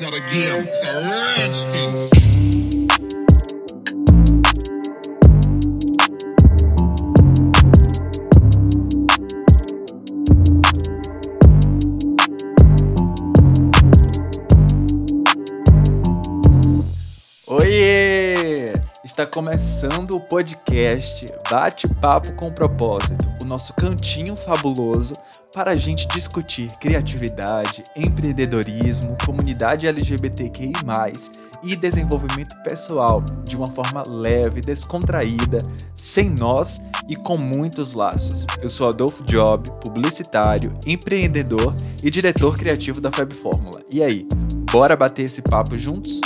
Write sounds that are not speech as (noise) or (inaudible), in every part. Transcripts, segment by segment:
Not a game, it's a thing. Está começando o podcast Bate-Papo com Propósito, o nosso cantinho fabuloso para a gente discutir criatividade, empreendedorismo, comunidade LGBTQI, e desenvolvimento pessoal de uma forma leve, descontraída, sem nós e com muitos laços. Eu sou Adolfo Job, publicitário, empreendedor e diretor criativo da Fab Fórmula. E aí, bora bater esse papo juntos?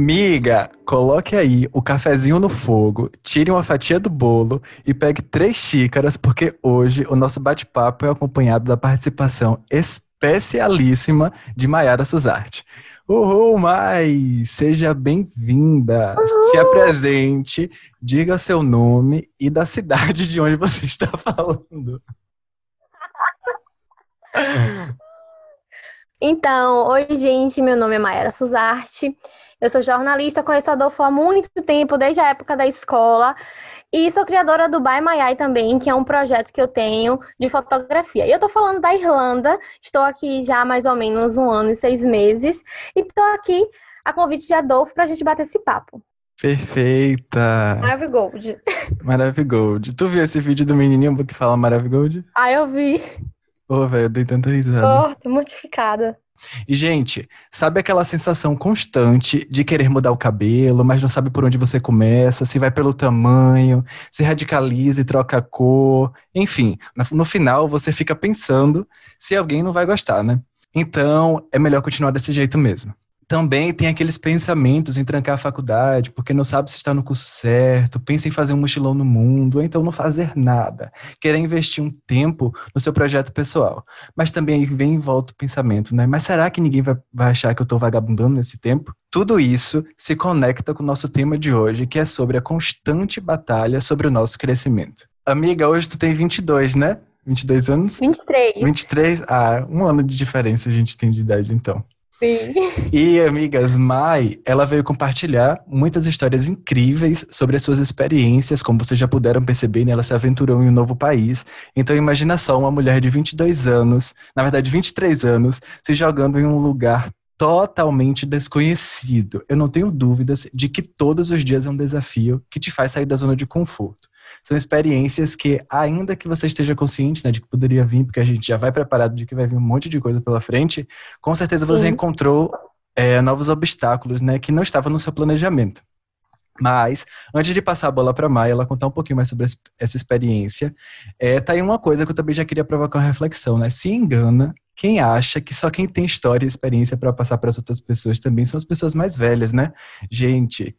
Miga, coloque aí o cafezinho no fogo, tire uma fatia do bolo e pegue três xícaras, porque hoje o nosso bate-papo é acompanhado da participação especialíssima de Maiara Suzarte. Uhul, Mai! Seja bem-vinda! Se apresente, diga seu nome e da cidade de onde você (laughs) está falando. Então, oi, gente, meu nome é Mayara Suzarte. Eu sou jornalista, conheço Adolfo há muito tempo, desde a época da escola, e sou criadora do By My Eye também, que é um projeto que eu tenho de fotografia. E eu tô falando da Irlanda, estou aqui já há mais ou menos um ano e seis meses, e tô aqui a convite de Adolfo pra gente bater esse papo. Perfeita! Maravigold. Maravigold. Tu viu esse vídeo do menininho que fala Maravigold? Ah, eu vi. Ô, velho, eu dei tanta risada. Oh, tô mortificada. E, gente, sabe aquela sensação constante de querer mudar o cabelo, mas não sabe por onde você começa, se vai pelo tamanho, se radicaliza e troca a cor, enfim, no final você fica pensando se alguém não vai gostar, né? Então, é melhor continuar desse jeito mesmo também tem aqueles pensamentos em trancar a faculdade, porque não sabe se está no curso certo, pensa em fazer um mochilão no mundo, ou então não fazer nada, querer investir um tempo no seu projeto pessoal. Mas também vem em volta o pensamento, né? Mas será que ninguém vai, vai achar que eu estou vagabundando nesse tempo? Tudo isso se conecta com o nosso tema de hoje, que é sobre a constante batalha sobre o nosso crescimento. Amiga, hoje tu tem 22, né? 22 anos? 23. 23? Ah, um ano de diferença a gente tem de idade, então. Sim. E, amigas, Mai, ela veio compartilhar muitas histórias incríveis sobre as suas experiências, como vocês já puderam perceber, né? ela se aventurou em um novo país. Então, imagina só uma mulher de 22 anos, na verdade 23 anos, se jogando em um lugar totalmente desconhecido. Eu não tenho dúvidas de que todos os dias é um desafio que te faz sair da zona de conforto. São experiências que, ainda que você esteja consciente né, de que poderia vir, porque a gente já vai preparado de que vai vir um monte de coisa pela frente, com certeza você Sim. encontrou é, novos obstáculos né, que não estavam no seu planejamento. Mas, antes de passar a bola para a Maia, ela contar um pouquinho mais sobre essa experiência, é, tá aí uma coisa que eu também já queria provocar uma reflexão, né? Se engana quem acha que só quem tem história e experiência para passar para as outras pessoas também são as pessoas mais velhas, né? Gente,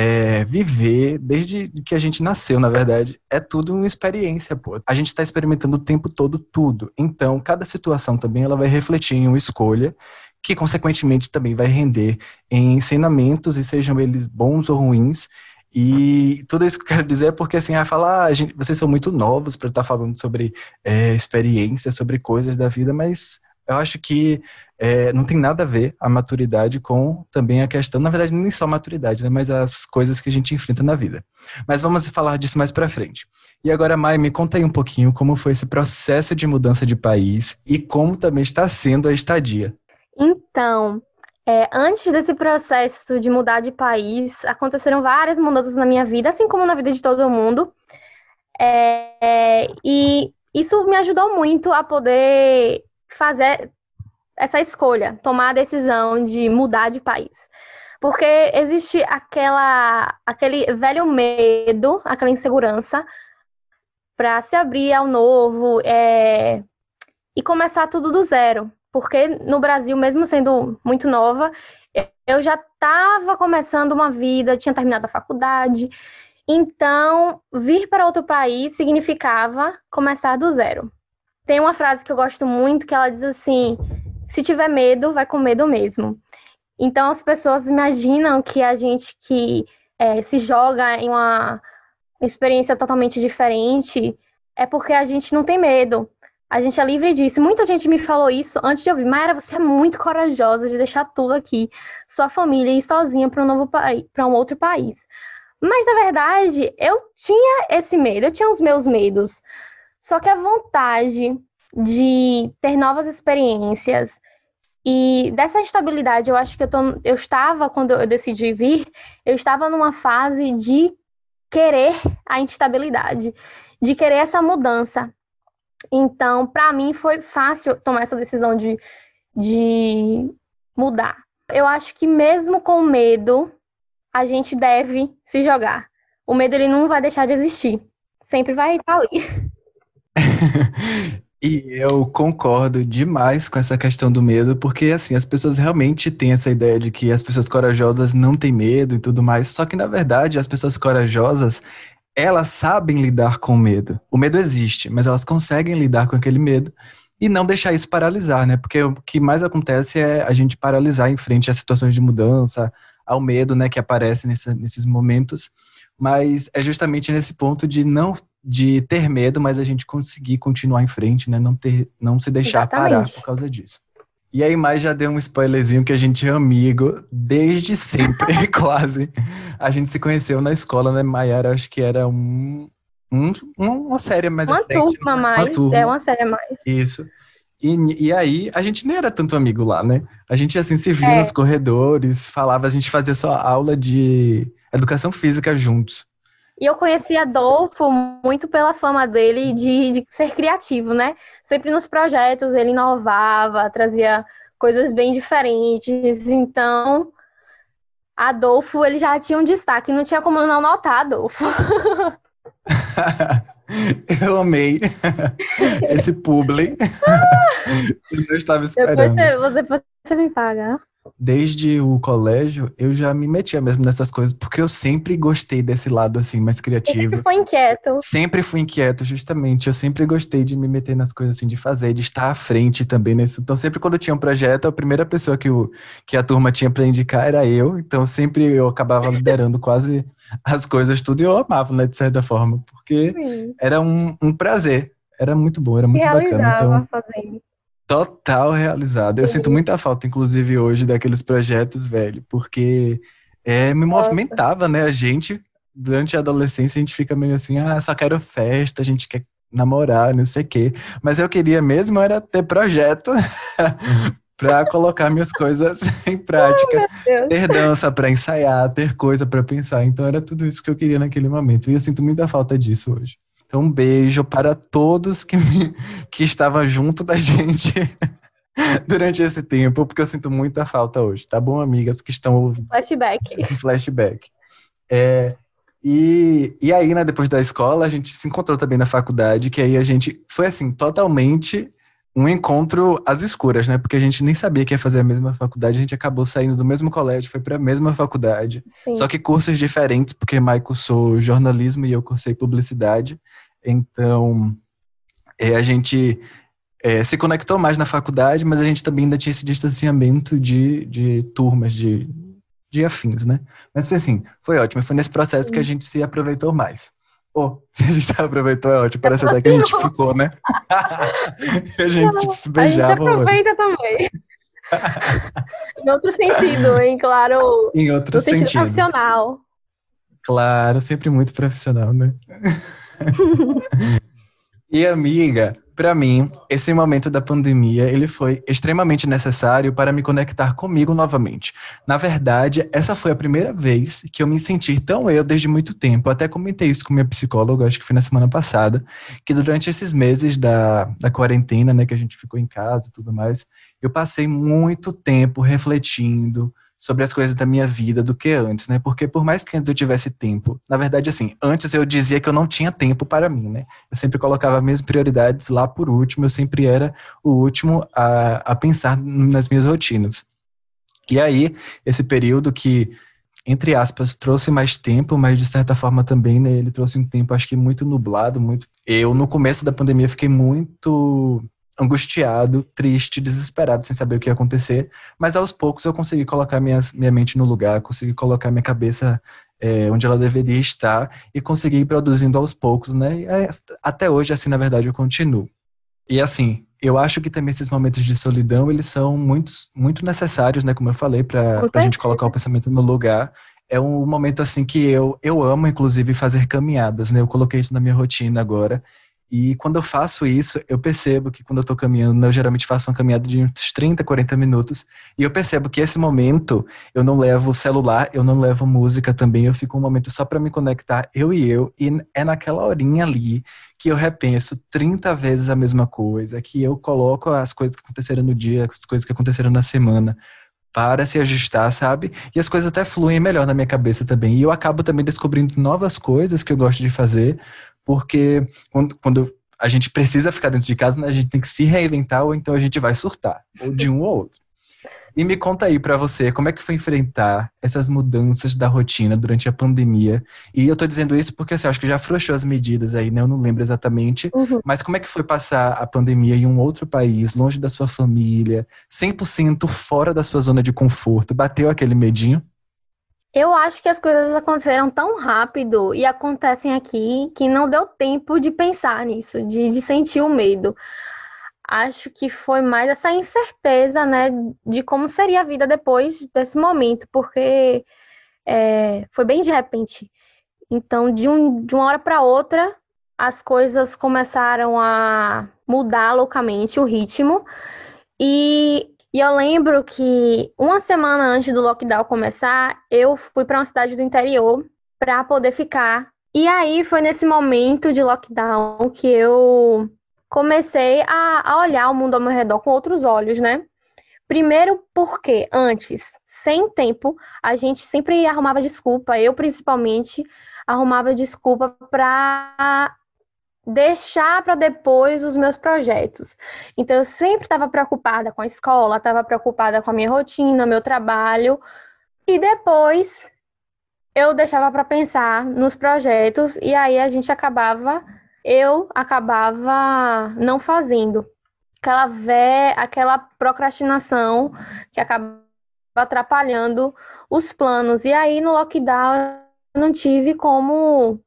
é, viver desde que a gente nasceu, na verdade, é tudo uma experiência, pô. A gente está experimentando o tempo todo tudo. Então, cada situação também ela vai refletir em uma escolha que, consequentemente, também vai render em ensinamentos, e sejam eles bons ou ruins. E tudo isso que eu quero dizer é porque, assim, a falar, ah, gente, vocês são muito novos para estar tá falando sobre é, experiência, sobre coisas da vida, mas eu acho que é, não tem nada a ver a maturidade com também a questão, na verdade, nem só a maturidade, né, mas as coisas que a gente enfrenta na vida. Mas vamos falar disso mais para frente. E agora, Mai, me conta aí um pouquinho como foi esse processo de mudança de país e como também está sendo a estadia. Então, é, antes desse processo de mudar de país, aconteceram várias mudanças na minha vida, assim como na vida de todo mundo. É, e isso me ajudou muito a poder fazer essa escolha, tomar a decisão de mudar de país. Porque existe aquela, aquele velho medo, aquela insegurança para se abrir ao novo é, e começar tudo do zero. Porque no Brasil, mesmo sendo muito nova, eu já estava começando uma vida, tinha terminado a faculdade. Então, vir para outro país significava começar do zero. Tem uma frase que eu gosto muito que ela diz assim: se tiver medo, vai com medo mesmo. Então as pessoas imaginam que a gente que é, se joga em uma experiência totalmente diferente, é porque a gente não tem medo. A gente é livre disso. Muita gente me falou isso antes de ouvir. Mayra, você é muito corajosa de deixar tudo aqui, sua família, e sozinha para um novo para um outro país. Mas na verdade, eu tinha esse medo, eu tinha os meus medos. Só que a vontade de ter novas experiências e dessa instabilidade, eu acho que eu, tô, eu estava, quando eu decidi vir, eu estava numa fase de querer a instabilidade, de querer essa mudança. Então, para mim, foi fácil tomar essa decisão de, de mudar. Eu acho que mesmo com medo, a gente deve se jogar. O medo ele não vai deixar de existir. Sempre vai estar ali. (laughs) E eu concordo demais com essa questão do medo, porque assim, as pessoas realmente têm essa ideia de que as pessoas corajosas não têm medo e tudo mais, só que na verdade as pessoas corajosas, elas sabem lidar com o medo. O medo existe, mas elas conseguem lidar com aquele medo e não deixar isso paralisar, né? Porque o que mais acontece é a gente paralisar em frente às situações de mudança, ao medo, né, que aparece nesse, nesses momentos. Mas é justamente nesse ponto de não de ter medo, mas a gente conseguir continuar em frente, né? Não ter, não se deixar Exatamente. parar por causa disso. E aí, mais já deu um spoilerzinho que a gente é amigo desde sempre, (laughs) quase. A gente se conheceu na escola, né, Maiara? Acho que era um, um, uma série mais uma frente. Turma né? mais, uma turma é uma série mais. Isso. E, e aí, a gente nem era tanto amigo lá, né? A gente, assim, se via é. nos corredores, falava, a gente fazia só aula de educação física juntos. E eu conheci Adolfo muito pela fama dele de, de ser criativo, né? Sempre nos projetos ele inovava, trazia coisas bem diferentes. Então, Adolfo, ele já tinha um destaque, não tinha como não notar Adolfo. (laughs) Eu amei esse publi. Eu não estava esperando. Depois você, depois você me paga desde o colégio, eu já me metia mesmo nessas coisas, porque eu sempre gostei desse lado, assim, mais criativo. Sempre foi inquieto. Sempre fui inquieto, justamente. Eu sempre gostei de me meter nas coisas, assim, de fazer, de estar à frente também nisso. Então, sempre quando tinha um projeto, a primeira pessoa que, o, que a turma tinha para indicar era eu. Então, sempre eu acabava (laughs) liderando quase as coisas, tudo, e eu amava, né, de certa forma, porque Sim. era um, um prazer. Era muito bom, era muito Realizava bacana. Então, fazendo. Total realizado. Eu Sim. sinto muita falta, inclusive, hoje, daqueles projetos, velho, porque é, me Nossa. movimentava, né? A gente, durante a adolescência, a gente fica meio assim, ah, só quero festa, a gente quer namorar, não sei o quê. Mas eu queria mesmo era ter projeto (laughs) para colocar minhas coisas (laughs) em prática, oh, ter dança para ensaiar, ter coisa para pensar. Então era tudo isso que eu queria naquele momento. E eu sinto muita falta disso hoje. Então, um beijo para todos que, me, que estavam junto da (laughs) gente durante esse tempo, porque eu sinto muita falta hoje, tá bom, amigas que estão ouvindo? Flashback. (laughs) Flashback. É, e, e aí, né, depois da escola, a gente se encontrou também na faculdade, que aí a gente foi assim, totalmente um encontro às escuras, né? Porque a gente nem sabia que ia fazer a mesma faculdade, a gente acabou saindo do mesmo colégio, foi para a mesma faculdade. Sim. Só que cursos diferentes, porque Mai cursou jornalismo e eu cursei publicidade. Então, é, a gente é, se conectou mais na faculdade, mas a gente também ainda tinha esse distanciamento de, de turmas, de, de afins, né? Mas foi assim, foi ótimo. Foi nesse processo que a gente se aproveitou mais. Pô, (laughs) se a gente aproveitou é ótimo. Parece até que a gente ficou, né? (laughs) a gente tipo, se beijava. A gente aproveita também. (laughs) em outro sentido, hein? Claro. Em outro sentido sentidos. profissional. Claro, sempre muito profissional, né? (laughs) e amiga, para mim, esse momento da pandemia, ele foi extremamente necessário para me conectar comigo novamente. Na verdade, essa foi a primeira vez que eu me senti tão eu desde muito tempo. Até comentei isso com minha psicóloga, acho que foi na semana passada, que durante esses meses da, da quarentena, né, que a gente ficou em casa e tudo mais, eu passei muito tempo refletindo, sobre as coisas da minha vida do que antes, né? Porque por mais que antes eu tivesse tempo, na verdade, assim, antes eu dizia que eu não tinha tempo para mim, né? Eu sempre colocava minhas prioridades lá por último, eu sempre era o último a, a pensar nas minhas rotinas. E aí, esse período que, entre aspas, trouxe mais tempo, mas de certa forma também, né, ele trouxe um tempo, acho que muito nublado, muito... Eu, no começo da pandemia, fiquei muito angustiado, triste, desesperado, sem saber o que ia acontecer. Mas aos poucos eu consegui colocar minha minha mente no lugar, consegui colocar minha cabeça é, onde ela deveria estar e conseguir ir produzindo aos poucos, né? É, até hoje, assim, na verdade, eu continuo. E assim, eu acho que também esses momentos de solidão, eles são muito, muito necessários, né? Como eu falei, para a gente colocar o pensamento no lugar. É um momento, assim, que eu, eu amo, inclusive, fazer caminhadas, né? Eu coloquei isso na minha rotina agora. E quando eu faço isso, eu percebo que quando eu tô caminhando, eu geralmente faço uma caminhada de uns 30, 40 minutos, e eu percebo que esse momento eu não levo celular, eu não levo música também, eu fico um momento só para me conectar, eu e eu, e é naquela horinha ali que eu repenso 30 vezes a mesma coisa, que eu coloco as coisas que aconteceram no dia, as coisas que aconteceram na semana, para se ajustar, sabe? E as coisas até fluem melhor na minha cabeça também. E eu acabo também descobrindo novas coisas que eu gosto de fazer, porque quando, quando a gente precisa ficar dentro de casa, né, a gente tem que se reinventar ou então a gente vai surtar, ou de um ou outro. E me conta aí para você, como é que foi enfrentar essas mudanças da rotina durante a pandemia? E eu tô dizendo isso porque assim, acho que já afrouxou as medidas aí, né? Eu não lembro exatamente. Uhum. Mas como é que foi passar a pandemia em um outro país, longe da sua família, 100% fora da sua zona de conforto? Bateu aquele medinho? Eu acho que as coisas aconteceram tão rápido e acontecem aqui que não deu tempo de pensar nisso, de, de sentir o medo. Acho que foi mais essa incerteza, né, de como seria a vida depois desse momento, porque é, foi bem de repente. Então, de, um, de uma hora para outra, as coisas começaram a mudar loucamente o ritmo. E e eu lembro que uma semana antes do lockdown começar, eu fui para uma cidade do interior para poder ficar. E aí foi nesse momento de lockdown que eu comecei a, a olhar o mundo ao meu redor com outros olhos, né? Primeiro porque antes, sem tempo, a gente sempre arrumava desculpa, eu principalmente arrumava desculpa para deixar para depois os meus projetos. Então, eu sempre estava preocupada com a escola, estava preocupada com a minha rotina, meu trabalho, e depois eu deixava para pensar nos projetos, e aí a gente acabava, eu acabava não fazendo. Aquela, vé, aquela procrastinação que acaba atrapalhando os planos. E aí, no lockdown, eu não tive como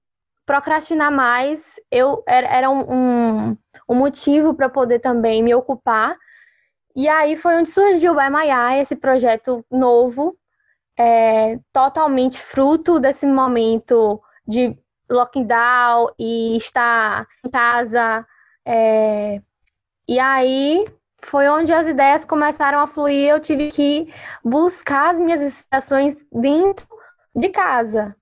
procrastinar mais eu era, um, um, um motivo para poder também me ocupar. E aí foi onde surgiu o Eye, esse projeto novo, é, totalmente fruto desse momento de lockdown e estar em casa. É, e aí foi onde as ideias começaram a fluir. Eu tive que buscar as minhas inspirações dentro de casa.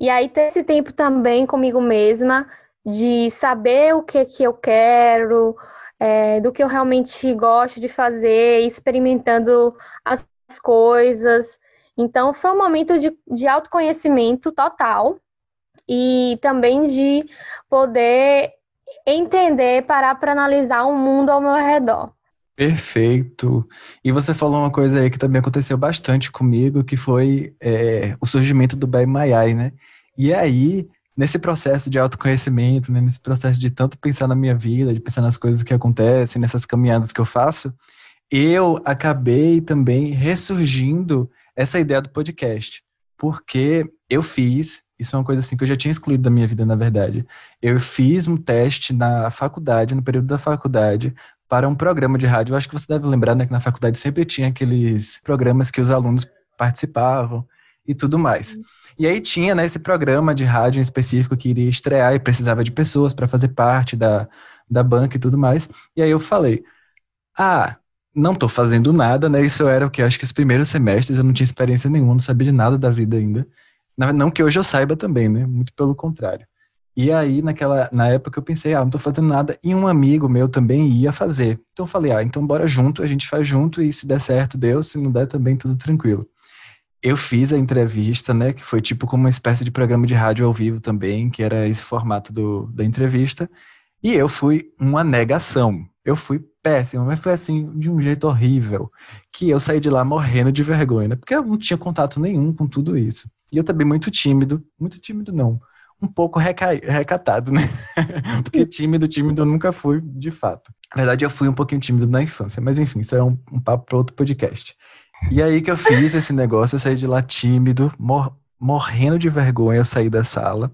E aí ter esse tempo também comigo mesma de saber o que que eu quero, é, do que eu realmente gosto de fazer, experimentando as coisas. Então foi um momento de, de autoconhecimento total e também de poder entender, parar para analisar o mundo ao meu redor. Perfeito. E você falou uma coisa aí que também aconteceu bastante comigo, que foi é, o surgimento do Bai Maiai, né? E aí, nesse processo de autoconhecimento, né, nesse processo de tanto pensar na minha vida, de pensar nas coisas que acontecem, nessas caminhadas que eu faço, eu acabei também ressurgindo essa ideia do podcast. Porque eu fiz, isso é uma coisa assim que eu já tinha excluído da minha vida, na verdade. Eu fiz um teste na faculdade, no período da faculdade, para um programa de rádio. Eu acho que você deve lembrar, né, que na faculdade sempre tinha aqueles programas que os alunos participavam e tudo mais. E aí tinha né, esse programa de rádio em específico que iria estrear e precisava de pessoas para fazer parte da, da banca e tudo mais. E aí eu falei, ah, não estou fazendo nada, né? Isso era o que acho que os primeiros semestres eu não tinha experiência nenhuma, não sabia de nada da vida ainda. Não que hoje eu saiba também, né? Muito pelo contrário. E aí, naquela, na época, eu pensei, ah, não tô fazendo nada, e um amigo meu também ia fazer. Então eu falei, ah, então bora junto, a gente faz junto, e se der certo, deu, se não der também, tudo tranquilo. Eu fiz a entrevista, né, que foi tipo como uma espécie de programa de rádio ao vivo também, que era esse formato do, da entrevista, e eu fui uma negação. Eu fui péssimo, mas foi assim, de um jeito horrível, que eu saí de lá morrendo de vergonha, né, porque eu não tinha contato nenhum com tudo isso. E eu também muito tímido, muito tímido não, um pouco reca... recatado, né? (laughs) Porque tímido, tímido eu nunca fui, de fato. Na verdade, eu fui um pouquinho tímido na infância, mas enfim, isso é um, um papo para outro podcast. E aí que eu fiz esse negócio, eu saí de lá tímido, mor morrendo de vergonha, eu saí da sala.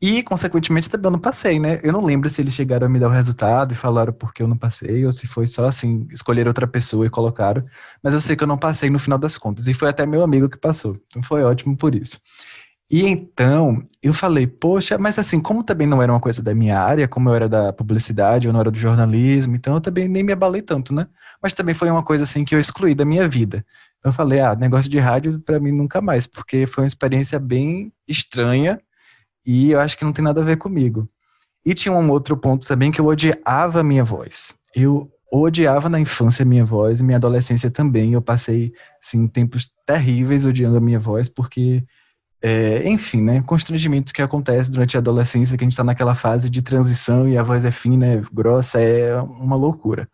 E, consequentemente, também eu não passei, né? Eu não lembro se eles chegaram a me dar o resultado e falaram por que eu não passei, ou se foi só assim, escolher outra pessoa e colocaram. Mas eu sei que eu não passei no final das contas. E foi até meu amigo que passou. Então foi ótimo por isso. E então, eu falei, poxa, mas assim, como também não era uma coisa da minha área, como eu era da publicidade, eu não era do jornalismo, então eu também nem me abalei tanto, né? Mas também foi uma coisa assim que eu excluí da minha vida. Então eu falei, ah, negócio de rádio para mim nunca mais, porque foi uma experiência bem estranha e eu acho que não tem nada a ver comigo. E tinha um outro ponto também que eu odiava a minha voz. Eu odiava na infância a minha voz, minha adolescência também. Eu passei, assim, tempos terríveis odiando a minha voz, porque é, enfim, né, constrangimentos que acontecem durante a adolescência, que a gente está naquela fase de transição e a voz é fina, é grossa, é uma loucura.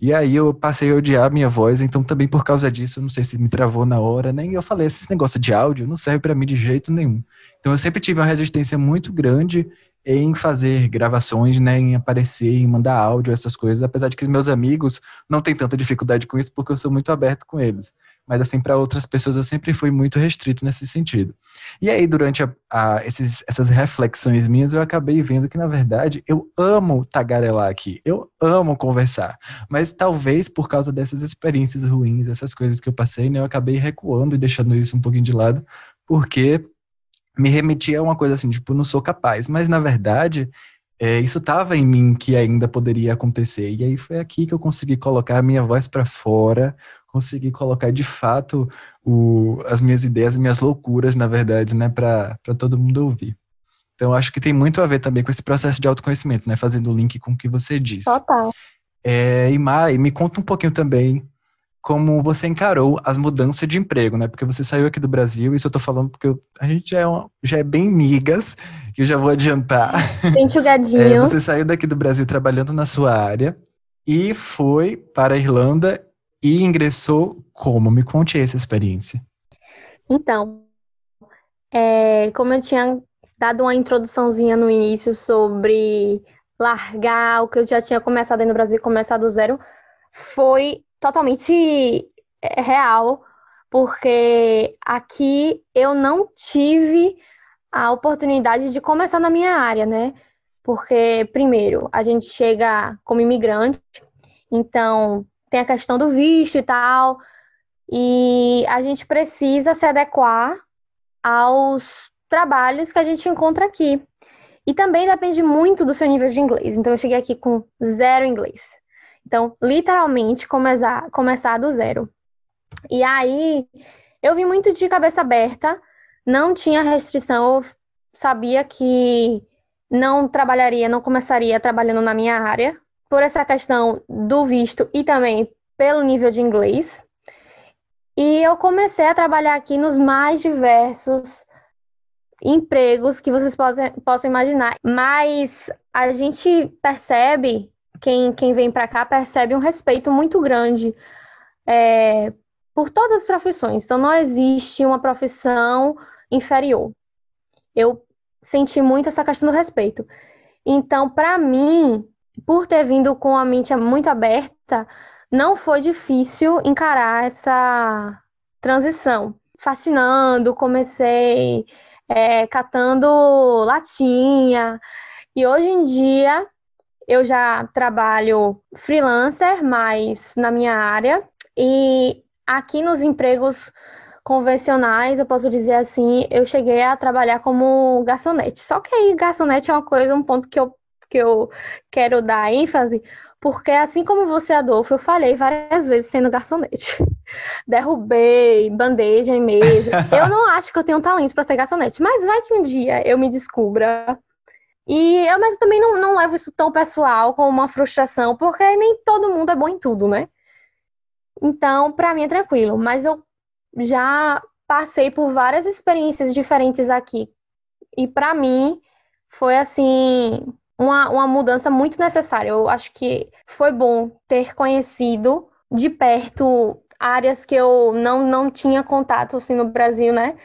E aí eu passei a odiar a minha voz, então também por causa disso, não sei se me travou na hora, nem eu falei, esse negócio de áudio não serve para mim de jeito nenhum. Então eu sempre tive uma resistência muito grande em fazer gravações, né, em aparecer, em mandar áudio, essas coisas, apesar de que meus amigos não têm tanta dificuldade com isso, porque eu sou muito aberto com eles. Mas, assim, para outras pessoas eu sempre fui muito restrito nesse sentido. E aí, durante a, a, esses, essas reflexões minhas, eu acabei vendo que, na verdade, eu amo tagarelar aqui, eu amo conversar, mas talvez por causa dessas experiências ruins, essas coisas que eu passei, né, eu acabei recuando e deixando isso um pouquinho de lado, porque me remetia a uma coisa assim, tipo, não sou capaz. Mas, na verdade, é, isso estava em mim que ainda poderia acontecer. E aí foi aqui que eu consegui colocar a minha voz para fora, consegui colocar de fato o, as minhas ideias, as minhas loucuras, na verdade, né, para todo mundo ouvir. Então, acho que tem muito a ver também com esse processo de autoconhecimento, né, fazendo o link com o que você disse. Total. É, e Mai, me conta um pouquinho também como você encarou as mudanças de emprego, né? Porque você saiu aqui do Brasil, isso eu tô falando porque eu, a gente já é, uma, já é bem migas, que eu já vou adiantar. (laughs) Bem enxugadinho. É, você saiu daqui do Brasil trabalhando na sua área e foi para a Irlanda e ingressou como? Me conte essa experiência. Então, é, como eu tinha dado uma introduçãozinha no início sobre largar o que eu já tinha começado aí no Brasil, começar do zero, foi totalmente é, real, porque aqui eu não tive a oportunidade de começar na minha área, né? Porque, primeiro, a gente chega como imigrante, então tem a questão do visto e tal, e a gente precisa se adequar aos trabalhos que a gente encontra aqui. E também depende muito do seu nível de inglês. Então, eu cheguei aqui com zero inglês. Então, literalmente, começar, começar do zero. E aí, eu vim muito de cabeça aberta, não tinha restrição, eu sabia que não trabalharia, não começaria trabalhando na minha área, por essa questão do visto e também pelo nível de inglês. E eu comecei a trabalhar aqui nos mais diversos empregos que vocês possam, possam imaginar. Mas a gente percebe quem, quem vem para cá percebe um respeito muito grande é, por todas as profissões. Então, não existe uma profissão inferior. Eu senti muito essa questão do respeito. Então, para mim, por ter vindo com a mente muito aberta, não foi difícil encarar essa transição. Fascinando, comecei é, catando latinha, e hoje em dia eu já trabalho freelancer, mas na minha área. E aqui nos empregos convencionais, eu posso dizer assim, eu cheguei a trabalhar como garçonete. Só que aí garçonete é uma coisa, um ponto que eu, que eu quero dar ênfase, porque assim como você, Adolfo, eu falhei várias vezes sendo garçonete. (laughs) Derrubei bandeja em mesa. (laughs) Eu não acho que eu tenho talento para ser garçonete, mas vai que um dia eu me descubra e eu, mas eu também não, não levo isso tão pessoal como uma frustração, porque nem todo mundo é bom em tudo, né? Então, para mim é tranquilo, mas eu já passei por várias experiências diferentes aqui. E para mim foi assim uma, uma mudança muito necessária. Eu acho que foi bom ter conhecido de perto áreas que eu não, não tinha contato assim no Brasil, né?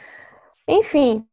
Enfim,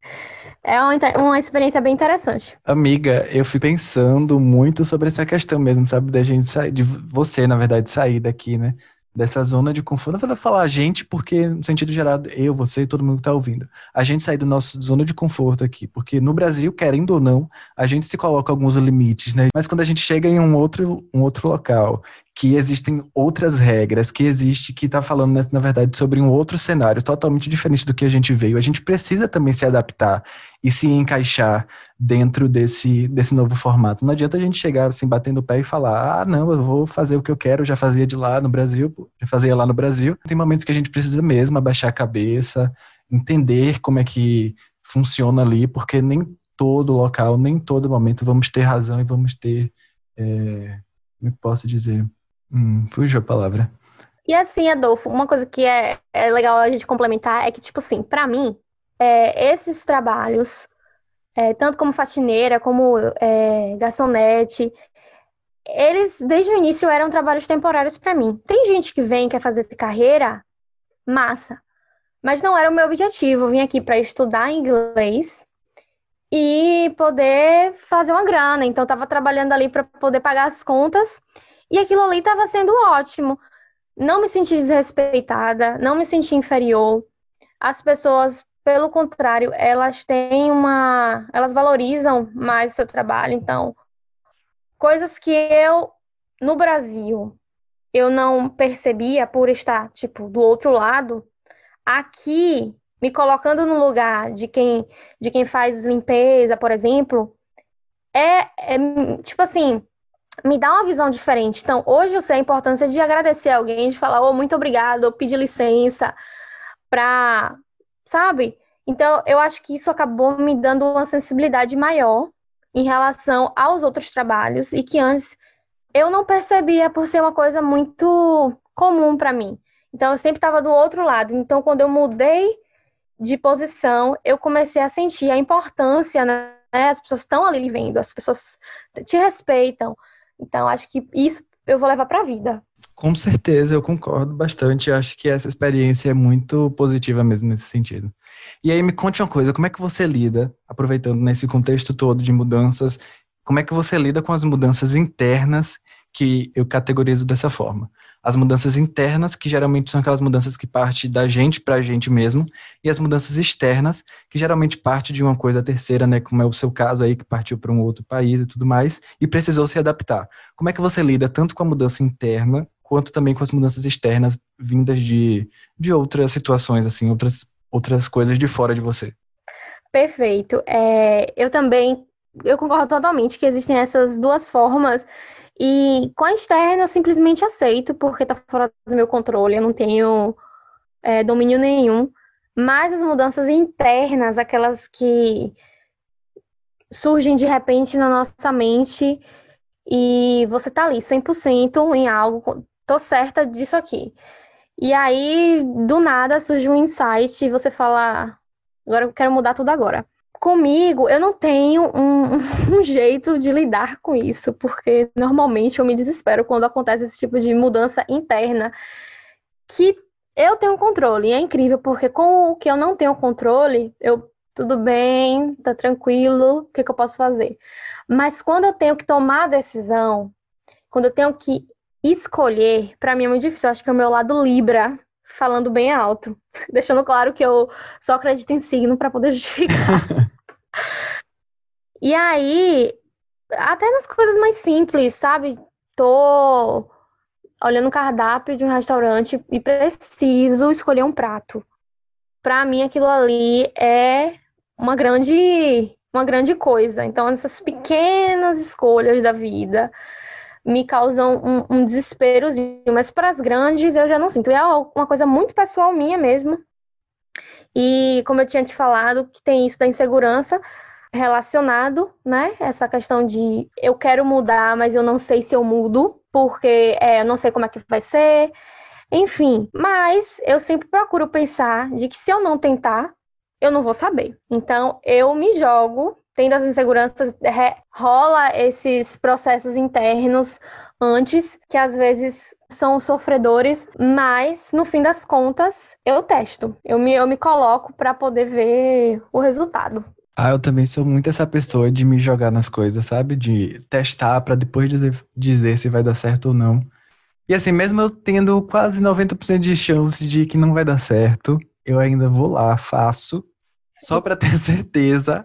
é uma, uma experiência bem interessante. Amiga, eu fui pensando muito sobre essa questão mesmo, sabe? Da gente sair, de você, na verdade, sair daqui, né? Dessa zona de conforto. Não vou falar a gente, porque no sentido geral, eu, você e todo mundo que está ouvindo. A gente sair do nosso zona de conforto aqui, porque no Brasil, querendo ou não, a gente se coloca alguns limites, né? Mas quando a gente chega em um outro, um outro local, que existem outras regras, que existe, que está falando, na verdade, sobre um outro cenário totalmente diferente do que a gente veio, a gente precisa também se adaptar e se encaixar dentro desse, desse novo formato. Não adianta a gente chegar assim, batendo o pé e falar, ah, não, eu vou fazer o que eu quero, já fazia de lá no Brasil, já fazia lá no Brasil. Tem momentos que a gente precisa mesmo abaixar a cabeça, entender como é que funciona ali, porque nem todo local, nem todo momento vamos ter razão e vamos ter, é, como posso dizer, hum, fugiu a palavra. E assim, Adolfo, uma coisa que é, é legal a gente complementar é que, tipo assim, para mim, é, esses trabalhos, é, tanto como faxineira, como é, garçonete, eles, desde o início, eram trabalhos temporários para mim. Tem gente que vem, quer fazer carreira, massa. Mas não era o meu objetivo. Eu vim aqui para estudar inglês e poder fazer uma grana. Então, estava trabalhando ali para poder pagar as contas e aquilo ali estava sendo ótimo. Não me senti desrespeitada, não me senti inferior. As pessoas pelo contrário, elas têm uma. Elas valorizam mais o seu trabalho. Então, coisas que eu, no Brasil, eu não percebia por estar, tipo, do outro lado, aqui, me colocando no lugar de quem, de quem faz limpeza, por exemplo, é, é tipo assim, me dá uma visão diferente. Então, hoje eu sei a importância de agradecer alguém, de falar, oh, muito obrigado, ou pedir licença para sabe? Então, eu acho que isso acabou me dando uma sensibilidade maior em relação aos outros trabalhos e que antes eu não percebia por ser uma coisa muito comum para mim. Então, eu sempre estava do outro lado. Então, quando eu mudei de posição, eu comecei a sentir a importância, né? As pessoas estão ali vendo, as pessoas te respeitam. Então, acho que isso eu vou levar para a vida. Com certeza, eu concordo bastante. Eu acho que essa experiência é muito positiva mesmo nesse sentido. E aí me conte uma coisa, como é que você lida, aproveitando nesse contexto todo de mudanças, como é que você lida com as mudanças internas que eu categorizo dessa forma? As mudanças internas, que geralmente são aquelas mudanças que partem da gente para a gente mesmo, e as mudanças externas, que geralmente partem de uma coisa terceira, né, como é o seu caso aí, que partiu para um outro país e tudo mais, e precisou se adaptar. Como é que você lida tanto com a mudança interna quanto também com as mudanças externas vindas de, de outras situações, assim, outras, outras coisas de fora de você. Perfeito. É, eu também, eu concordo totalmente que existem essas duas formas e com a externa eu simplesmente aceito porque está fora do meu controle, eu não tenho é, domínio nenhum. Mas as mudanças internas, aquelas que surgem de repente na nossa mente e você tá ali 100% em algo, tô certa disso aqui. E aí, do nada, surge um insight e você fala, agora eu quero mudar tudo agora. Comigo, eu não tenho um, (laughs) um, jeito de lidar com isso, porque normalmente eu me desespero quando acontece esse tipo de mudança interna que eu tenho controle. E é incrível, porque com o que eu não tenho controle, eu tudo bem, tá tranquilo, o que, que eu posso fazer? Mas quando eu tenho que tomar a decisão, quando eu tenho que escolher, para mim é muito difícil. Eu acho que é o meu lado Libra falando bem alto, (laughs) deixando claro que eu só acredito em signo para poder (laughs) justificar. E aí, até nas coisas mais simples, sabe? Tô olhando o cardápio de um restaurante e preciso escolher um prato. Para mim, aquilo ali é uma grande, uma grande coisa. Então, essas pequenas escolhas da vida me causam um, um desesperozinho, mas para as grandes eu já não sinto. E é uma coisa muito pessoal minha mesmo. E como eu tinha te falado, que tem isso da insegurança relacionado, né? Essa questão de eu quero mudar, mas eu não sei se eu mudo, porque é, eu não sei como é que vai ser. Enfim, mas eu sempre procuro pensar de que se eu não tentar, eu não vou saber. Então eu me jogo tendo as inseguranças, rola esses processos internos antes, que às vezes são sofredores, mas no fim das contas eu testo, eu me, eu me coloco para poder ver o resultado. Ah, eu também sou muito essa pessoa de me jogar nas coisas, sabe? De testar para depois dizer, dizer se vai dar certo ou não. E assim, mesmo eu tendo quase 90% de chance de que não vai dar certo, eu ainda vou lá, faço, só para ter (laughs) certeza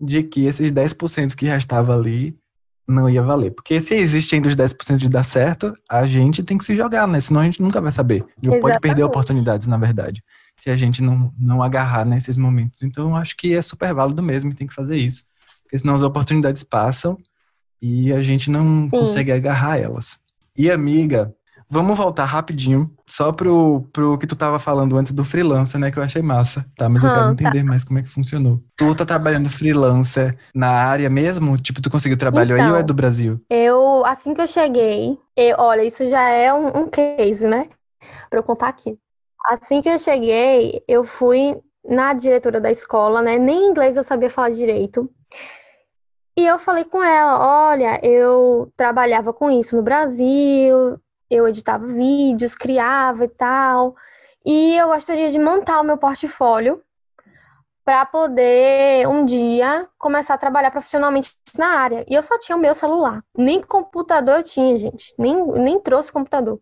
de que esses 10% que restava ali não ia valer. Porque se existe ainda os 10% de dar certo, a gente tem que se jogar, né? Senão a gente nunca vai saber. Exatamente. Pode perder oportunidades, na verdade, se a gente não, não agarrar nesses momentos. Então, eu acho que é super válido mesmo e tem que fazer isso. Porque senão as oportunidades passam e a gente não Sim. consegue agarrar elas. E, amiga, Vamos voltar rapidinho, só pro, pro que tu tava falando antes do freelancer, né? Que eu achei massa, tá? Mas eu quero entender tá. mais como é que funcionou. Tu tá trabalhando freelancer na área mesmo? Tipo, tu conseguiu trabalho então, aí ou é então, do Brasil? Eu, assim que eu cheguei, eu, olha, isso já é um, um case, né? Pra eu contar aqui. Assim que eu cheguei, eu fui na diretora da escola, né? Nem inglês eu sabia falar direito. E eu falei com ela: olha, eu trabalhava com isso no Brasil, eu editava vídeos, criava e tal. E eu gostaria de montar o meu portfólio para poder um dia começar a trabalhar profissionalmente na área. E eu só tinha o meu celular. Nem computador eu tinha, gente. Nem, nem trouxe computador.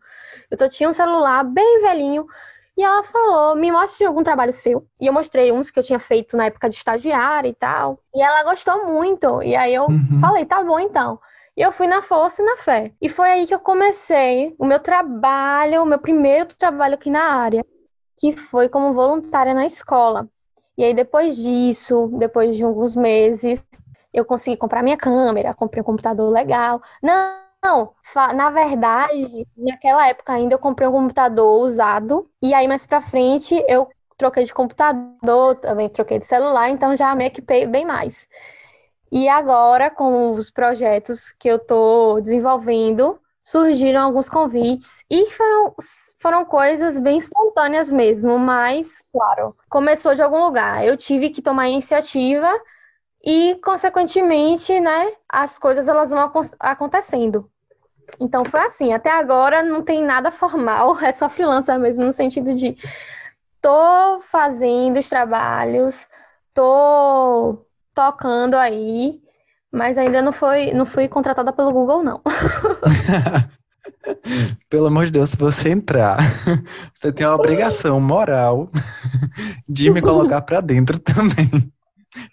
Eu só tinha um celular bem velhinho. E ela falou: me mostre algum trabalho seu. E eu mostrei uns que eu tinha feito na época de estagiária e tal. E ela gostou muito. E aí eu uhum. falei: tá bom então. E eu fui na força e na fé. E foi aí que eu comecei o meu trabalho, o meu primeiro trabalho aqui na área, que foi como voluntária na escola. E aí, depois disso, depois de alguns meses, eu consegui comprar minha câmera, comprei um computador legal. Não, não, na verdade, naquela época ainda eu comprei um computador usado, e aí mais pra frente eu troquei de computador, também troquei de celular, então já me equipei bem mais. E agora, com os projetos que eu estou desenvolvendo, surgiram alguns convites e foram, foram coisas bem espontâneas mesmo, mas, claro, começou de algum lugar. Eu tive que tomar iniciativa e, consequentemente, né, as coisas elas vão acontecendo. Então foi assim, até agora não tem nada formal, (laughs) é só freelancer mesmo, no sentido de tô fazendo os trabalhos, tô tocando aí, mas ainda não foi, não fui contratada pelo Google, não. (laughs) (laughs) Pelo amor de Deus, se você entrar, você tem a obrigação moral de me colocar para dentro também.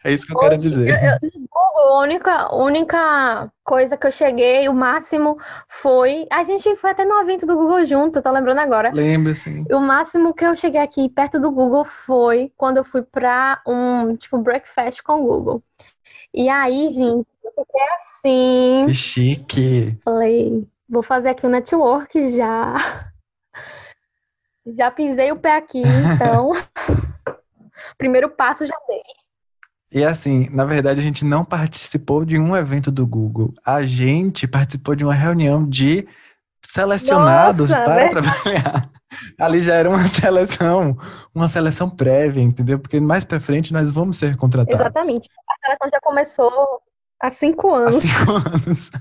É isso que eu quero dizer. Eu, eu, Google, a única, única coisa que eu cheguei, o máximo foi. A gente foi até no evento do Google junto, tô lembrando agora. Lembro, sim. O máximo que eu cheguei aqui perto do Google foi quando eu fui pra um, tipo, breakfast com o Google. E aí, gente, eu fiquei assim. Que chique. Falei, vou fazer aqui o um network já. (laughs) Já pisei o pé aqui, então. (laughs) Primeiro passo já dei. E assim, na verdade, a gente não participou de um evento do Google. A gente participou de uma reunião de selecionados Nossa, para trabalhar. (laughs) Ali já era uma seleção, uma seleção prévia, entendeu? Porque mais para frente nós vamos ser contratados. Exatamente. A seleção já começou há cinco anos. Há cinco (laughs) anos.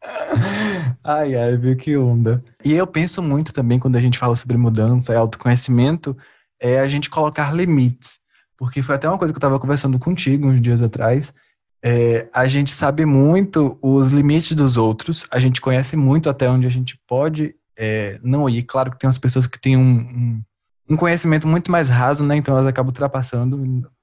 (laughs) ai, ai, viu que onda. E eu penso muito também quando a gente fala sobre mudança e autoconhecimento, é a gente colocar limites porque foi até uma coisa que eu estava conversando contigo uns dias atrás. É, a gente sabe muito os limites dos outros, a gente conhece muito até onde a gente pode é, não ir. Claro que tem umas pessoas que têm um, um, um, conhecimento muito mais raso, né? Então elas acabam ultrapassando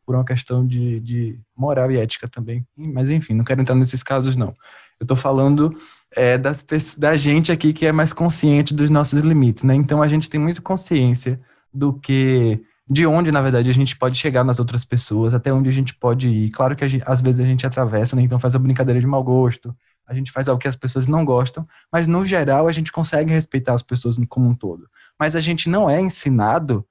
por uma questão de, de moral e ética também. Mas enfim, não quero entrar nesses casos, não. Eu estou falando é, das, da gente aqui que é mais consciente dos nossos limites, né? Então a gente tem muito consciência do que de onde, na verdade, a gente pode chegar nas outras pessoas, até onde a gente pode ir. Claro que gente, às vezes a gente atravessa, né? Então faz a brincadeira de mau gosto, a gente faz algo que as pessoas não gostam, mas no geral a gente consegue respeitar as pessoas como um todo. Mas a gente não é ensinado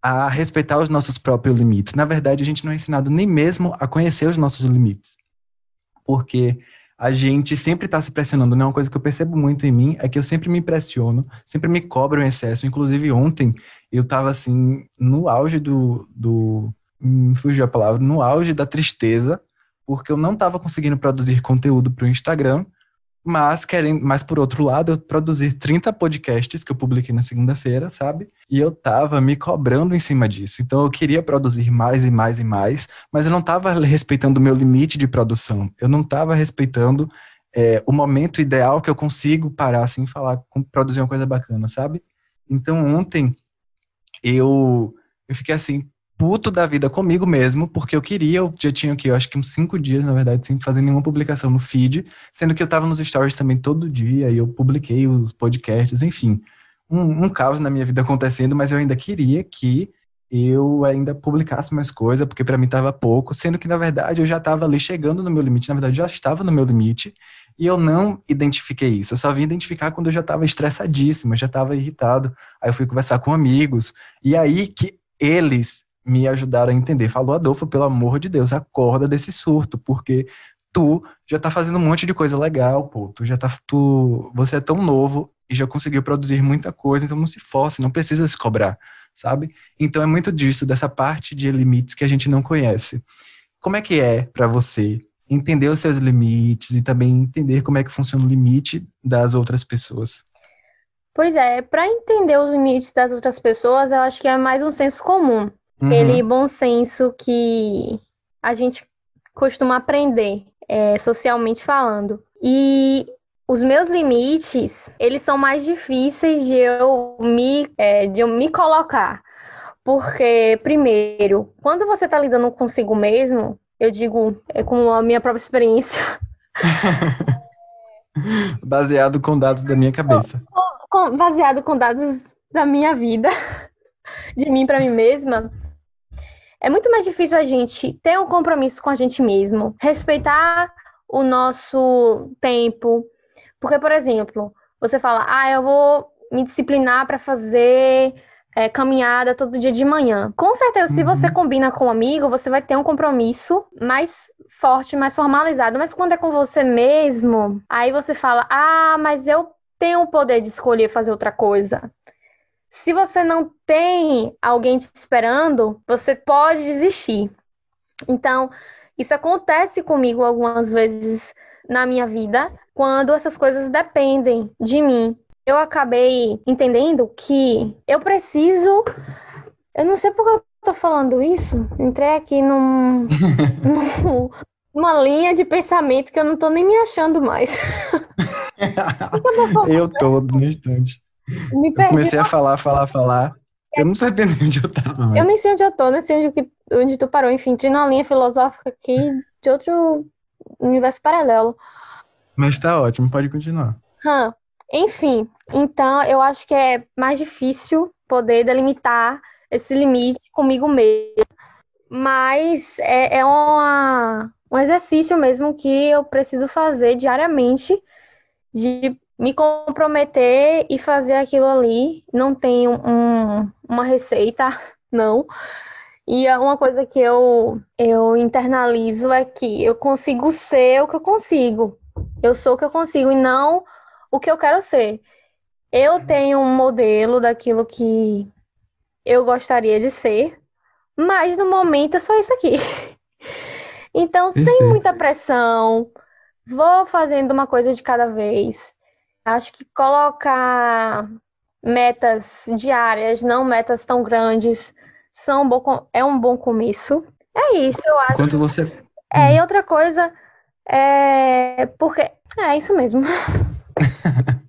a respeitar os nossos próprios limites. Na verdade, a gente não é ensinado nem mesmo a conhecer os nossos limites. Porque a gente sempre está se pressionando, né? Uma coisa que eu percebo muito em mim é que eu sempre me pressiono, sempre me cobro em excesso. Inclusive, ontem eu estava assim, no auge do. do fugiu a palavra, no auge da tristeza, porque eu não estava conseguindo produzir conteúdo para o Instagram mas, querendo, mas por outro lado, eu produzi 30 podcasts que eu publiquei na segunda-feira, sabe? E eu tava me cobrando em cima disso. Então eu queria produzir mais e mais e mais, mas eu não tava respeitando o meu limite de produção. Eu não tava respeitando é, o momento ideal que eu consigo parar assim, falar, produzir uma coisa bacana, sabe? Então ontem eu eu fiquei assim puto da vida comigo mesmo, porque eu queria, eu já tinha aqui, eu acho que uns cinco dias, na verdade, sem fazer nenhuma publicação no feed, sendo que eu tava nos stories também todo dia, e eu publiquei os podcasts, enfim, um, um caos na minha vida acontecendo, mas eu ainda queria que eu ainda publicasse mais coisa, porque para mim tava pouco, sendo que na verdade eu já estava ali chegando no meu limite, na verdade já estava no meu limite, e eu não identifiquei isso. Eu só vim identificar quando eu já estava estressadíssimo, já estava irritado. Aí eu fui conversar com amigos, e aí que eles me ajudaram a entender. Falou, Adolfo, pelo amor de Deus, acorda desse surto, porque tu já tá fazendo um monte de coisa legal, pô. Tu já tá. Tu, você é tão novo e já conseguiu produzir muita coisa, então não se force, não precisa se cobrar, sabe? Então é muito disso, dessa parte de limites que a gente não conhece. Como é que é para você entender os seus limites e também entender como é que funciona o limite das outras pessoas? Pois é, para entender os limites das outras pessoas, eu acho que é mais um senso comum. Uhum. Aquele bom senso que a gente costuma aprender, é, socialmente falando. E os meus limites, eles são mais difíceis de eu me, é, de eu me colocar. Porque, primeiro, quando você está lidando consigo mesmo, eu digo, é com a minha própria experiência. (laughs) baseado com dados da minha cabeça. baseado com dados da minha vida, (laughs) de mim para mim mesma. É muito mais difícil a gente ter um compromisso com a gente mesmo, respeitar o nosso tempo. Porque, por exemplo, você fala, ah, eu vou me disciplinar para fazer é, caminhada todo dia de manhã. Com certeza, uhum. se você uhum. combina com um amigo, você vai ter um compromisso mais forte, mais formalizado. Mas quando é com você mesmo, aí você fala, ah, mas eu tenho o poder de escolher fazer outra coisa. Se você não tem alguém te esperando, você pode desistir. Então, isso acontece comigo algumas vezes na minha vida, quando essas coisas dependem de mim. Eu acabei entendendo que eu preciso. Eu não sei por que eu tô falando isso. Entrei aqui num, (laughs) num, numa linha de pensamento que eu não tô nem me achando mais. (laughs) eu tô no instante. Me perdi. Eu comecei a falar, falar, falar. Eu não sabia nem onde eu tava. Mas... Eu nem sei onde eu tô, nem sei onde, onde tu parou. Enfim, entrei numa linha filosófica aqui de outro universo paralelo. Mas tá ótimo, pode continuar. Hum. Enfim, então eu acho que é mais difícil poder delimitar esse limite comigo mesmo. Mas é, é uma, um exercício mesmo que eu preciso fazer diariamente de me comprometer e fazer aquilo ali. Não tenho um, uma receita, (laughs) não. E é uma coisa que eu, eu internalizo é que eu consigo ser o que eu consigo. Eu sou o que eu consigo e não o que eu quero ser. Eu tenho um modelo daquilo que eu gostaria de ser, mas no momento é só isso aqui. (laughs) Então, sem muita pressão, vou fazendo uma coisa de cada vez. Acho que colocar metas diárias, não metas tão grandes, são um bom, é um bom começo. É isso, eu acho. Quando você. É, e hum. outra coisa é. Porque. É isso mesmo. (laughs)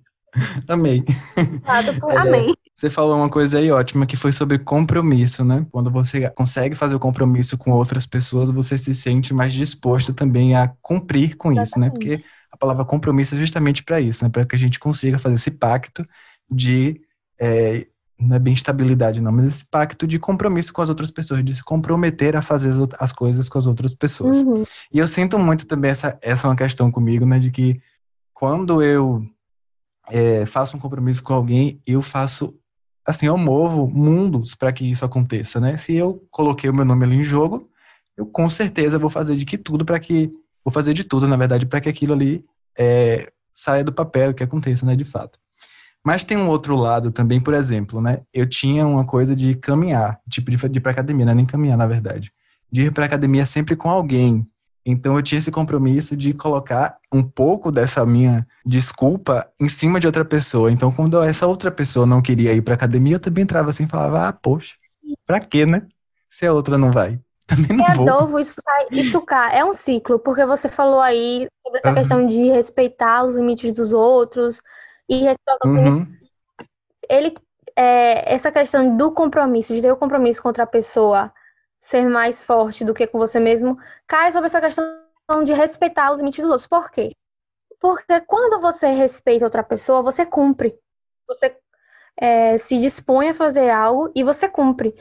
Amei. É, Amei. Você falou uma coisa aí ótima que foi sobre compromisso, né? Quando você consegue fazer o compromisso com outras pessoas, você se sente mais disposto também a cumprir com Exatamente. isso, né? Porque palavra compromisso é justamente para isso, né? Para que a gente consiga fazer esse pacto de é, não é bem estabilidade, não, mas esse pacto de compromisso com as outras pessoas, de se comprometer a fazer as, as coisas com as outras pessoas. Uhum. E eu sinto muito também essa, essa é uma questão comigo, né? De que quando eu é, faço um compromisso com alguém, eu faço assim, eu movo mundos para que isso aconteça, né? Se eu coloquei o meu nome ali em jogo, eu com certeza vou fazer de que tudo para que vou fazer de tudo, na verdade, para que aquilo ali é, saia do papel, que aconteça, né, de fato. Mas tem um outro lado também, por exemplo, né? Eu tinha uma coisa de caminhar, tipo de, de ir para academia, não é nem caminhar, na verdade. De ir para academia sempre com alguém. Então eu tinha esse compromisso de colocar um pouco dessa minha desculpa em cima de outra pessoa. Então quando essa outra pessoa não queria ir para academia, eu também entrava assim e falava: "Ah, poxa, para quê, né? Se a outra não vai". Também não É vou. Isso isso cai. É um ciclo, porque você falou aí sobre essa Aham. questão de respeitar os limites dos outros e respeitar os limites. Uhum. Ele, é, essa questão do compromisso, de ter o compromisso com outra pessoa ser mais forte do que com você mesmo, cai sobre essa questão de respeitar os limites dos outros. Por quê? Porque quando você respeita outra pessoa, você cumpre. Você é, se dispõe a fazer algo e você cumpre.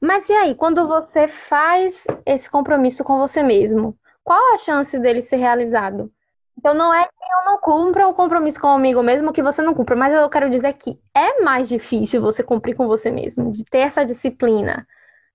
Mas e aí, quando você faz esse compromisso com você mesmo, qual a chance dele ser realizado? Então não é que eu não cumpra o compromisso comigo mesmo que você não cumpra, mas eu quero dizer que é mais difícil você cumprir com você mesmo, de ter essa disciplina.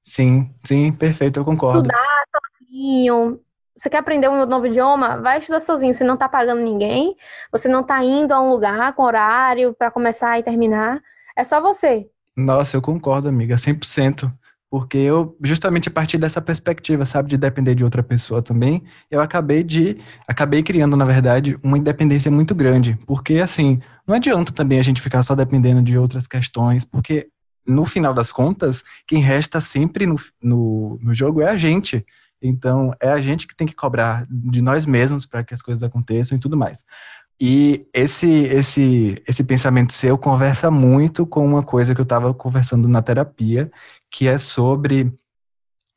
Sim, sim, perfeito, eu concordo. Estudar sozinho. Você quer aprender um novo idioma? Vai estudar sozinho. Você não tá pagando ninguém, você não tá indo a um lugar com horário para começar e terminar. É só você. Nossa, eu concordo, amiga, 100%. Porque eu, justamente a partir dessa perspectiva, sabe, de depender de outra pessoa também, eu acabei de, acabei criando, na verdade, uma independência muito grande. Porque, assim, não adianta também a gente ficar só dependendo de outras questões, porque, no final das contas, quem resta sempre no, no, no jogo é a gente. Então, é a gente que tem que cobrar de nós mesmos para que as coisas aconteçam e tudo mais. E esse, esse, esse pensamento seu conversa muito com uma coisa que eu estava conversando na terapia, que é sobre.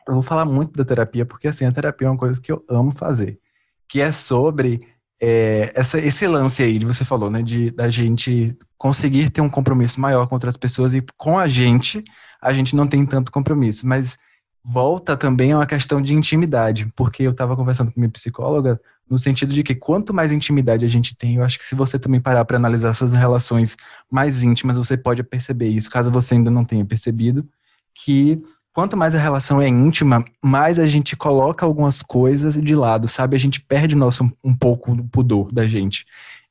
Eu vou falar muito da terapia, porque assim, a terapia é uma coisa que eu amo fazer. Que é sobre é, essa, esse lance aí que você falou, né? De da gente conseguir ter um compromisso maior com outras pessoas e com a gente, a gente não tem tanto compromisso. Mas volta também a uma questão de intimidade, porque eu estava conversando com minha psicóloga no sentido de que quanto mais intimidade a gente tem, eu acho que se você também parar para analisar suas relações mais íntimas, você pode perceber isso, caso você ainda não tenha percebido, que quanto mais a relação é íntima, mais a gente coloca algumas coisas de lado, sabe? A gente perde nosso um pouco do pudor da gente.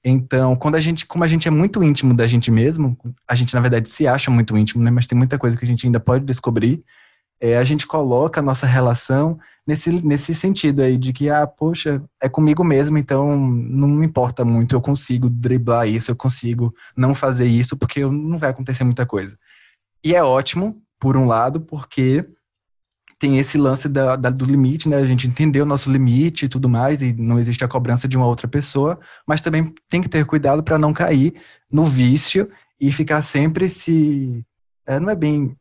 Então, quando a gente, como a gente é muito íntimo da gente mesmo, a gente na verdade se acha muito íntimo, né? Mas tem muita coisa que a gente ainda pode descobrir é, a gente coloca a nossa relação nesse, nesse sentido aí, de que, ah, poxa, é comigo mesmo, então não me importa muito, eu consigo driblar isso, eu consigo não fazer isso, porque não vai acontecer muita coisa. E é ótimo, por um lado, porque tem esse lance da, da, do limite, né? A gente entender o nosso limite e tudo mais, e não existe a cobrança de uma outra pessoa, mas também tem que ter cuidado para não cair no vício e ficar sempre se. É, não é bem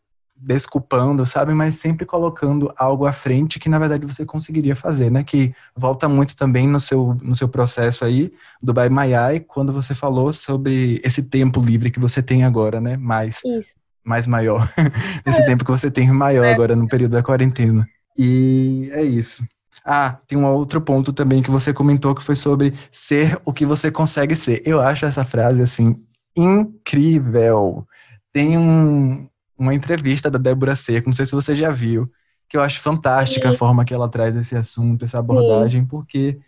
desculpando, sabe? Mas sempre colocando algo à frente que na verdade você conseguiria fazer, né? Que volta muito também no seu, no seu processo aí do My Eye, quando você falou sobre esse tempo livre que você tem agora, né? Mais, Isso. mais maior. (laughs) esse tempo que você tem maior É. agora no período da quarentena. E é isso. Ah, tem um outro ponto também que você comentou que foi sobre ser o que você consegue ser. Eu acho essa frase assim incrível. Tem um, uma entrevista da Débora Seco, não sei se você já viu, que eu acho fantástica a Sim. forma que ela traz esse assunto, essa abordagem, porque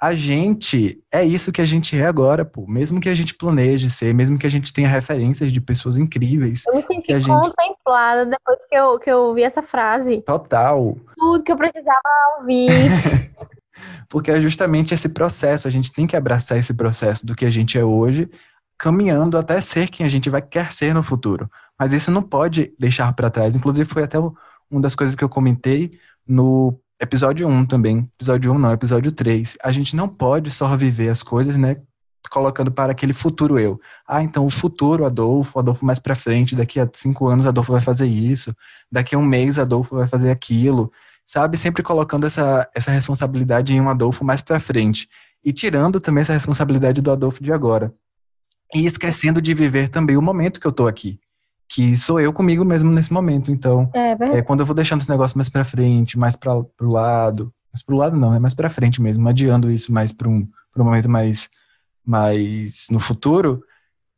a gente é isso que a gente é agora, pô. Mesmo que a gente planeje ser, mesmo que a gente tenha referências de pessoas incríveis, Eu me senti a gente- contemplada depois que eu, que eu ouvi essa frase. total. Tudo que eu precisava ouvir. (laughs) Porque é justamente esse processo, a gente tem que abraçar esse processo do que a gente é hoje, caminhando até ser quem a gente vai quer ser no futuro. Mas isso não pode deixar para trás. Inclusive, foi até uma das coisas que eu comentei no episódio 1 também. Episódio 1 não, episódio 3. A gente não pode só viver as coisas, né? Colocando para aquele futuro eu. Ah, então o futuro Adolfo, Adolfo mais para frente, daqui a cinco anos Adolfo vai fazer isso, daqui a um mês Adolfo vai fazer aquilo sabe? Sempre colocando essa, essa responsabilidade em um Adolfo mais para frente. E tirando também essa responsabilidade do Adolfo de agora. E esquecendo de viver também o momento que eu tô aqui. Que sou eu comigo mesmo nesse momento. Então, É é, quando eu vou deixando esse negócio mais para frente, mais para pro lado. Mais pro lado não, é mais para frente mesmo. Adiando isso mais para um, pra um momento mais, mais no futuro.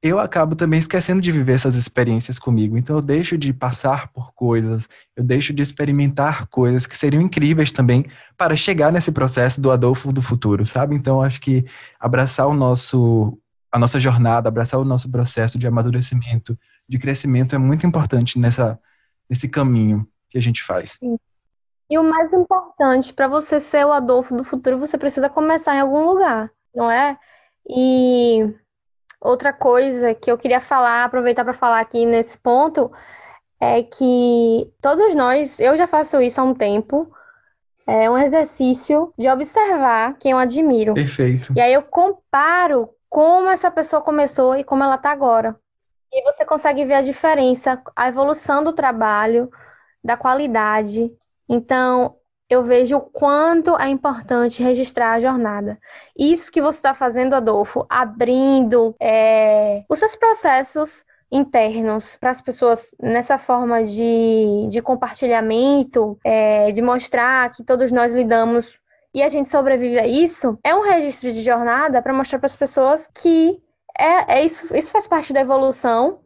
Eu acabo também esquecendo de viver essas experiências comigo. Então eu deixo de passar por coisas, eu deixo de experimentar coisas que seriam incríveis também para chegar nesse processo do Adolfo do futuro, sabe? Então acho que abraçar o nosso a nossa jornada, abraçar o nosso processo de amadurecimento, de crescimento é muito importante nessa nesse caminho que a gente faz. E o mais importante, para você ser o Adolfo do futuro, você precisa começar em algum lugar, não é? E outra coisa que eu queria falar, aproveitar para falar aqui nesse ponto, é que todos nós, eu já faço isso há um tempo, é um exercício de observar quem eu admiro. Perfeito. E aí eu comparo como essa pessoa começou e como ela está agora. E você consegue ver a diferença, a evolução do trabalho, da qualidade. Então, eu vejo o quanto é importante registrar a jornada. Isso que você está fazendo, Adolfo, abrindo é, os seus processos internos para as pessoas nessa forma de, de compartilhamento, é, de mostrar que todos nós lidamos e a gente sobrevive a isso, é um registro de jornada para mostrar para as pessoas que é, é isso, isso faz parte da evolução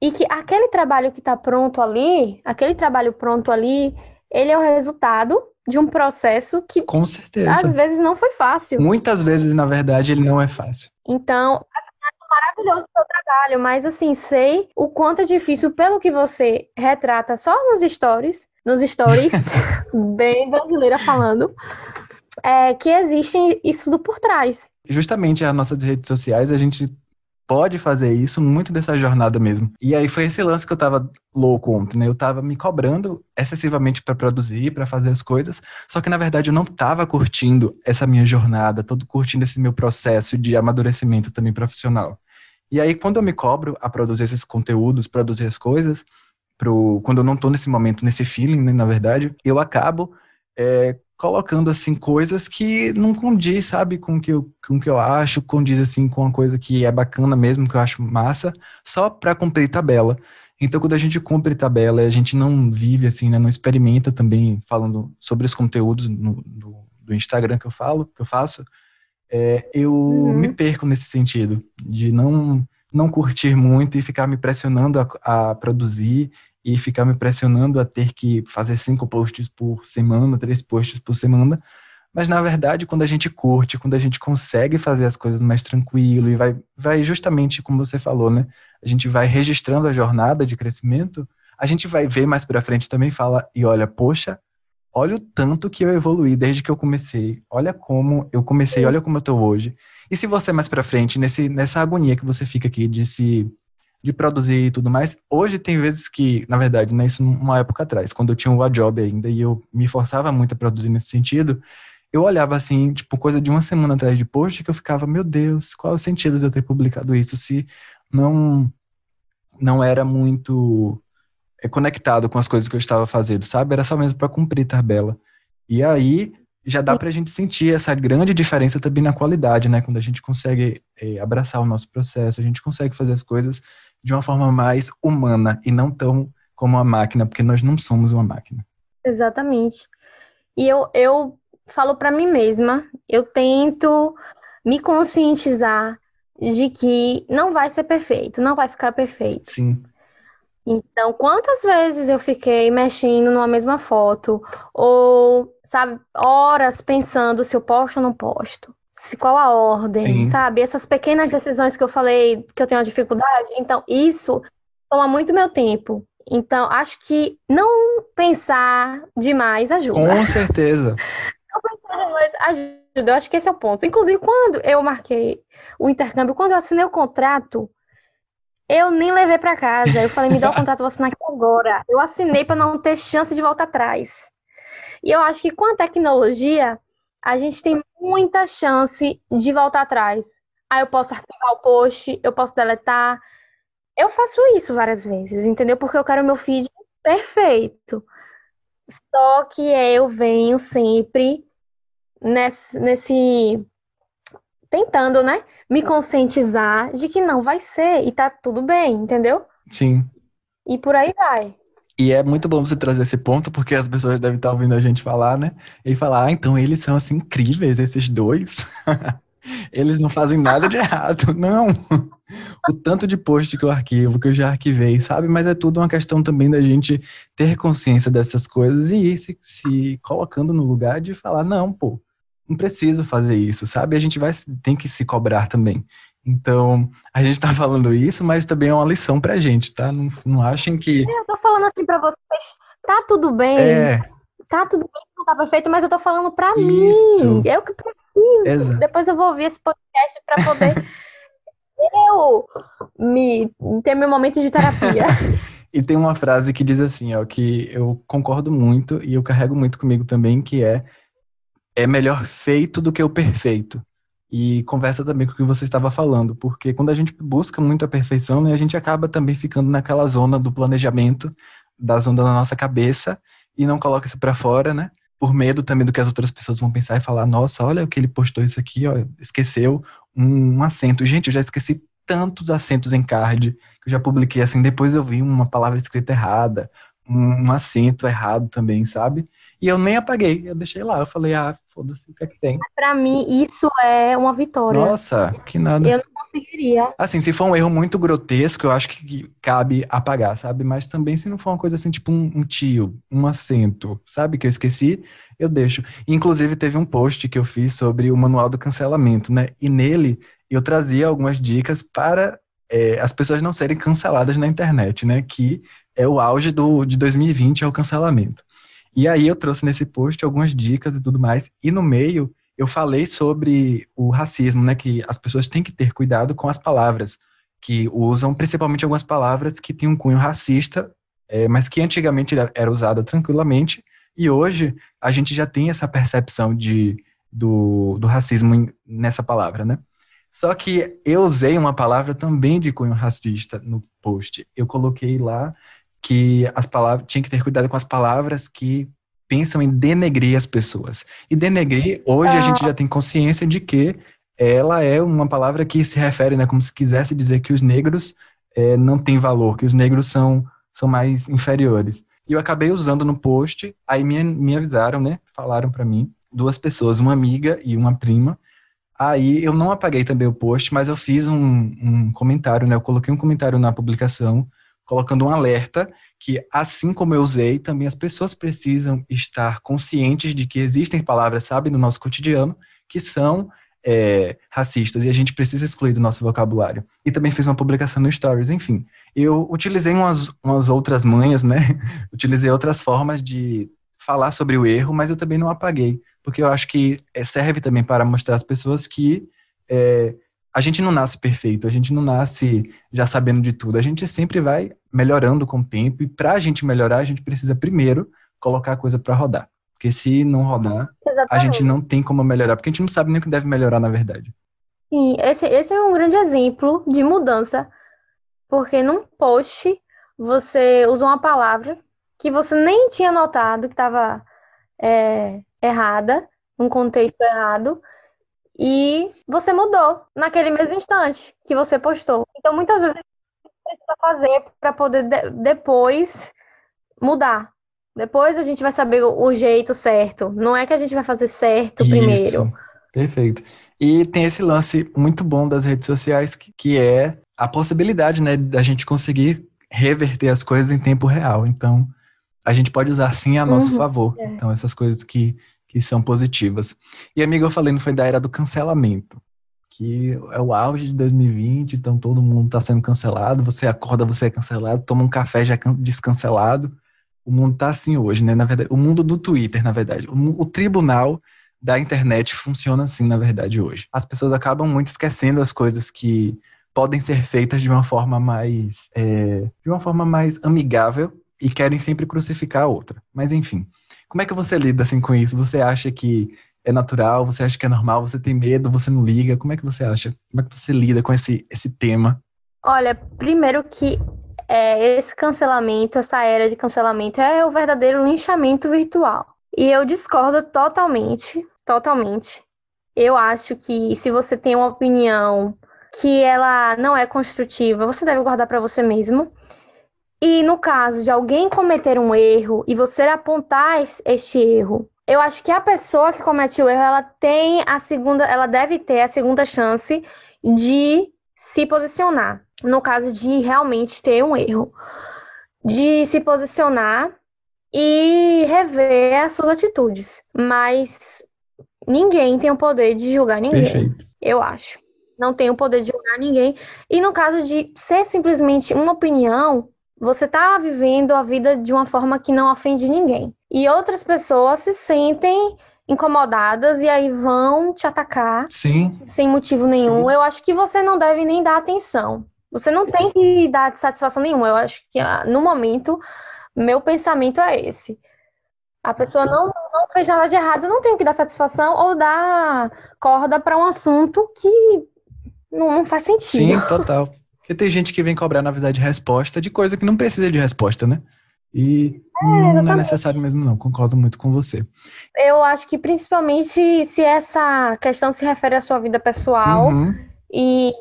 e que aquele trabalho que está pronto ali, aquele trabalho pronto ali, ele é o resultado de um processo que Com certeza. às vezes não foi fácil. Muitas vezes, na verdade, ele não é fácil. Então, assim, é maravilhoso o seu trabalho, mas assim, sei o quanto é difícil pelo que você retrata só nos stories, nos stories, (laughs) bem brasileira falando, é, que existe isso tudo por trás. Justamente as nossas redes sociais, a gente pode fazer isso, muito dessa jornada mesmo. E aí foi esse lance que eu tava louco ontem, né? Eu tava me cobrando excessivamente para produzir, para fazer as coisas, só que na verdade eu não tava curtindo essa minha jornada, todo curtindo esse meu processo de amadurecimento também profissional. E aí quando eu me cobro a produzir esses conteúdos, produzir as coisas, pro, quando eu não tô nesse momento, nesse feeling, né, na verdade, eu acabo é, colocando assim coisas que não condiz, sabe, com que eu, com que eu acho, condiz assim com uma coisa que é bacana mesmo, que eu acho massa, só para cumprir tabela. Então, quando a gente cumpre tabela, a gente não vive assim, né, não experimenta também falando sobre os conteúdos no, do, do Instagram que eu falo, que eu faço, é, eu uhum. me perco nesse sentido de não não curtir muito e ficar me pressionando a, a produzir e ficar me pressionando a ter que fazer cinco posts por semana, três posts por semana. Mas na verdade, quando a gente curte, quando a gente consegue fazer as coisas mais tranquilo e vai, vai justamente como você falou, né? A gente vai registrando a jornada de crescimento, a gente vai ver mais para frente também fala e olha, poxa, olha o tanto que eu evoluí desde que eu comecei. Olha como eu comecei, olha como eu tô hoje. E se você mais para frente nesse nessa agonia que você fica aqui de se de produzir e tudo mais. Hoje tem vezes que, na verdade, né, isso numa época atrás, quando eu tinha o job ainda e eu me forçava muito a produzir nesse sentido, eu olhava assim, tipo, coisa de uma semana atrás de post que eu ficava, meu Deus, qual é o sentido de eu ter publicado isso se não não era muito é, conectado com as coisas que eu estava fazendo, sabe? Era só mesmo para cumprir tabela. E aí já dá para a gente sentir essa grande diferença também na qualidade, né? Quando a gente consegue é, abraçar o nosso processo, a gente consegue fazer as coisas de uma forma mais humana e não tão como uma máquina, porque nós não somos uma máquina. Exatamente. E eu, eu falo para mim mesma, eu tento me conscientizar de que não vai ser perfeito, não vai ficar perfeito. Sim. Então, quantas vezes eu fiquei mexendo numa mesma foto, ou, sabe, horas pensando se eu posto ou não posto, se qual a ordem, Sim. sabe? Essas pequenas decisões que eu falei que eu tenho uma dificuldade. Então, isso toma muito meu tempo. Então, acho que não pensar demais ajuda. Com certeza. (laughs) não pensar demais ajuda. Eu acho que esse é o ponto. Inclusive, quando eu marquei o intercâmbio, quando eu assinei o contrato, eu nem levei para casa. Eu falei, me dá o (laughs) contrato, vou assinar aqui agora. Eu assinei para não ter chance de voltar atrás. E eu acho que com a tecnologia, a gente tem muita chance de voltar atrás. Aí eu posso arquivar o post, eu posso deletar. Eu faço isso várias vezes, entendeu? Porque eu quero meu feed perfeito. Só que eu venho sempre nesse, nesse tentando, né, me conscientizar de que não vai ser e tá tudo bem, entendeu? Sim. E por aí vai. E é muito bom você trazer esse ponto, porque as pessoas devem estar ouvindo a gente falar, né? E falar, ah, então eles são assim incríveis, esses dois. (laughs) eles não fazem nada de errado. (laughs) Não. O tanto de post que eu arquivo, que eu já arquivei, sabe? Mas é tudo uma questão também da gente ter consciência dessas coisas e ir se, se colocando no lugar de falar, não, pô, não preciso fazer isso, sabe? A gente vai tem que se cobrar também. Então, a gente tá falando isso, mas também é uma lição pra gente, tá? Não, não achem que. Eu tô falando assim pra vocês, tá tudo bem. É. Tá tudo bem, não tá perfeito, mas eu tô falando pra isso. mim. É o que preciso. Exato. Depois eu vou ouvir esse podcast pra poder (laughs) eu me ter meu momento de terapia. (laughs) (laughs) E tem uma frase que diz assim, ó, que eu concordo muito e eu carrego muito comigo também, que é é melhor feito do que o perfeito. E conversa também com o que você estava falando, porque quando a gente busca muito a perfeição, né, a gente acaba também ficando naquela zona do planejamento, da zona da nossa cabeça, e não coloca isso para fora, né? Por medo também do que as outras pessoas vão pensar e falar: nossa, olha o que ele postou isso aqui, ó, esqueceu um, um acento. Gente, eu já esqueci tantos acentos em card que eu já publiquei assim. Depois eu vi uma palavra escrita errada, um, um acento errado também, sabe? E eu nem apaguei, eu deixei lá. Eu falei, ah, foda-se, o que é que tem? Pra mim, isso é uma vitória. Nossa, que nada. Eu não conseguiria. Assim, se for um erro muito grotesco, eu acho que cabe apagar, sabe? Mas também se não for uma coisa assim, tipo um, um tio, um acento, sabe? Que eu esqueci, eu deixo. Inclusive, teve um post que eu fiz sobre o manual do cancelamento, né? E nele eu trazia algumas dicas para é, as pessoas não serem canceladas na internet, né? Que é o auge do, de 2020, é o cancelamento. E aí eu trouxe nesse post algumas dicas e tudo mais. E no meio eu falei sobre o racismo, né? Que as pessoas têm que ter cuidado com as palavras que usam, principalmente algumas palavras que têm um cunho racista, é, mas que antigamente era usada tranquilamente. E hoje a gente já tem essa percepção de, do, do racismo nessa palavra, né? Só que eu usei uma palavra também de cunho racista no post. Eu coloquei lá que as palavras tinha que ter cuidado com as palavras que pensam em denegrir as pessoas. E denegrir, hoje a gente já tem consciência de que ela é uma palavra que se refere, né, como se quisesse dizer que os negros é, não têm valor, que os negros são, são mais inferiores. E eu acabei usando no post, aí me, me avisaram, né, falaram para mim, duas pessoas, uma amiga e uma prima. Aí eu não apaguei também o post, mas eu fiz um, um comentário, né, eu coloquei um comentário na publicação colocando um alerta que, assim como eu usei, também as pessoas precisam estar conscientes de que existem palavras, sabe, no nosso cotidiano, que são é, racistas e a gente precisa excluir do nosso vocabulário. E também fiz uma publicação no Stories, enfim. Eu utilizei umas, umas outras manhas, né? (laughs) utilizei outras formas de falar sobre o erro, mas eu também não apaguei, porque eu acho que é, serve também para mostrar às pessoas que é, a gente não nasce perfeito, a gente não nasce já sabendo de tudo, a gente sempre vai melhorando com o tempo, e para a gente melhorar, a gente precisa primeiro colocar a coisa para rodar. Porque se não rodar, Exatamente. a gente não tem como melhorar, porque a gente não sabe nem o que deve melhorar, na verdade. Sim, esse, esse é um grande exemplo de mudança, porque num post você usou uma palavra que você nem tinha notado que estava é, errada, num contexto errado, e você mudou naquele mesmo instante que você postou. Então, muitas vezes, precisa fazer para poder de depois mudar. Depois a gente vai saber o jeito certo. Não é que a gente vai fazer certo Isso. primeiro. Perfeito. E tem esse lance muito bom das redes sociais, que, que é a possibilidade, né, da gente conseguir reverter as coisas em tempo real. Então, a gente pode usar sim a nosso uhum, favor. É. Então, essas coisas que que são positivas. E amiga, eu falei, não foi da era do cancelamento, que é o auge de 2020, então todo mundo está sendo cancelado, você acorda, você é cancelado, toma um café já é descancelado. O mundo está assim hoje, né? Na verdade, o mundo do Twitter, na verdade. O, o tribunal da internet funciona assim, na verdade, hoje. As pessoas acabam muito esquecendo as coisas que podem ser feitas de uma forma mais é, de uma forma mais amigável e querem sempre crucificar a outra. Mas enfim, como é que você lida assim com isso? Você acha que é natural? Você acha que é normal? Você tem medo? Você não liga? Como é que você acha? Como é que você lida com esse, esse tema? Olha, primeiro que é, esse cancelamento, essa era de cancelamento é o verdadeiro linchamento virtual. E eu discordo totalmente, totalmente. Eu acho que se você tem uma opinião que ela não é construtiva, você deve guardar para você mesmo. E no caso de alguém cometer um erro e você apontar este erro, eu acho que a pessoa que comete o erro, ela tem a segunda, ela deve ter a segunda chance de se posicionar. No caso de realmente ter um erro, de se posicionar e rever as suas atitudes. Mas ninguém tem o poder de julgar ninguém. Perfeito. Eu acho. Não tem o poder de julgar ninguém. E no caso de ser simplesmente uma opinião, você está vivendo a vida de uma forma que não ofende ninguém. E outras pessoas se sentem incomodadas e aí vão te atacar Sim. sem motivo nenhum. Sim. Eu acho que você não deve nem dar atenção. Você não tem que dar satisfação nenhuma. Eu acho que ah, no momento, meu pensamento é esse. A pessoa não, não fez nada de errado, não tem que dar satisfação ou dar corda para um assunto que não, não faz sentido. Sim, total. Porque tem gente que vem cobrar, na verdade, resposta de coisa que não precisa de resposta, né? E é, não é necessário mesmo, não. Concordo muito com você. Eu acho que principalmente se essa questão se refere à sua vida pessoal uhum. e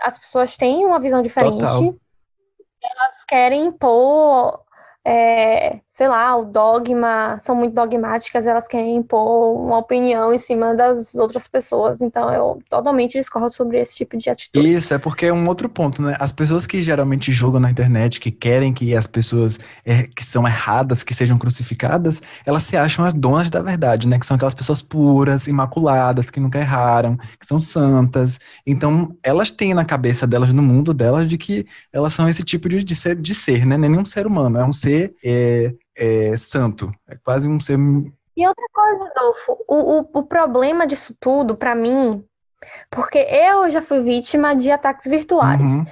as pessoas têm uma visão diferente, Total. elas querem impor é, sei lá, o dogma, são muito dogmáticas, elas querem impor uma opinião em cima das outras pessoas. Então eu totalmente discordo sobre esse tipo de atitude. Isso, é porque é um outro ponto, né? As pessoas que geralmente julgam na internet, que querem que as pessoas é, que são erradas, que sejam crucificadas, elas se acham as donas da verdade, né? Que são aquelas pessoas puras, imaculadas, que nunca erraram, que são santas. Então elas têm na cabeça delas, no mundo delas, de que elas são esse tipo de, de, ser, de ser, né? É nenhum ser humano, é um ser ser é, é, santo. É quase um ser. E outra coisa, Adolfo, o, o, o problema disso tudo, para mim, porque eu já fui vítima de ataques virtuais. Uhum.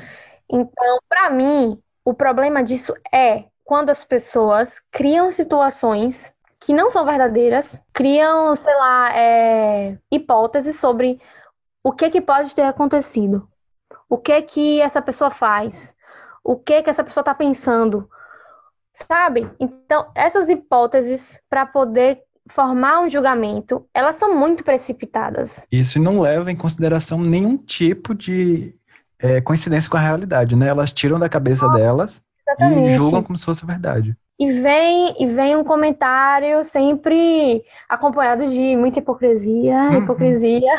Então, para mim, o problema disso é quando as pessoas criam situações que não são verdadeiras, criam, sei lá, é, hipóteses sobre o que que pode ter acontecido, o que que essa pessoa faz, o que que essa pessoa está pensando, Sabe? Então, essas hipóteses para poder formar um julgamento, elas são muito precipitadas. Isso não leva em consideração nenhum tipo de é, coincidência com a realidade, né? Elas tiram da cabeça delas Exatamente. e julgam como se fosse verdade. E vem, e vem um comentário sempre acompanhado de muita hipocrisia, uhum. hipocrisia.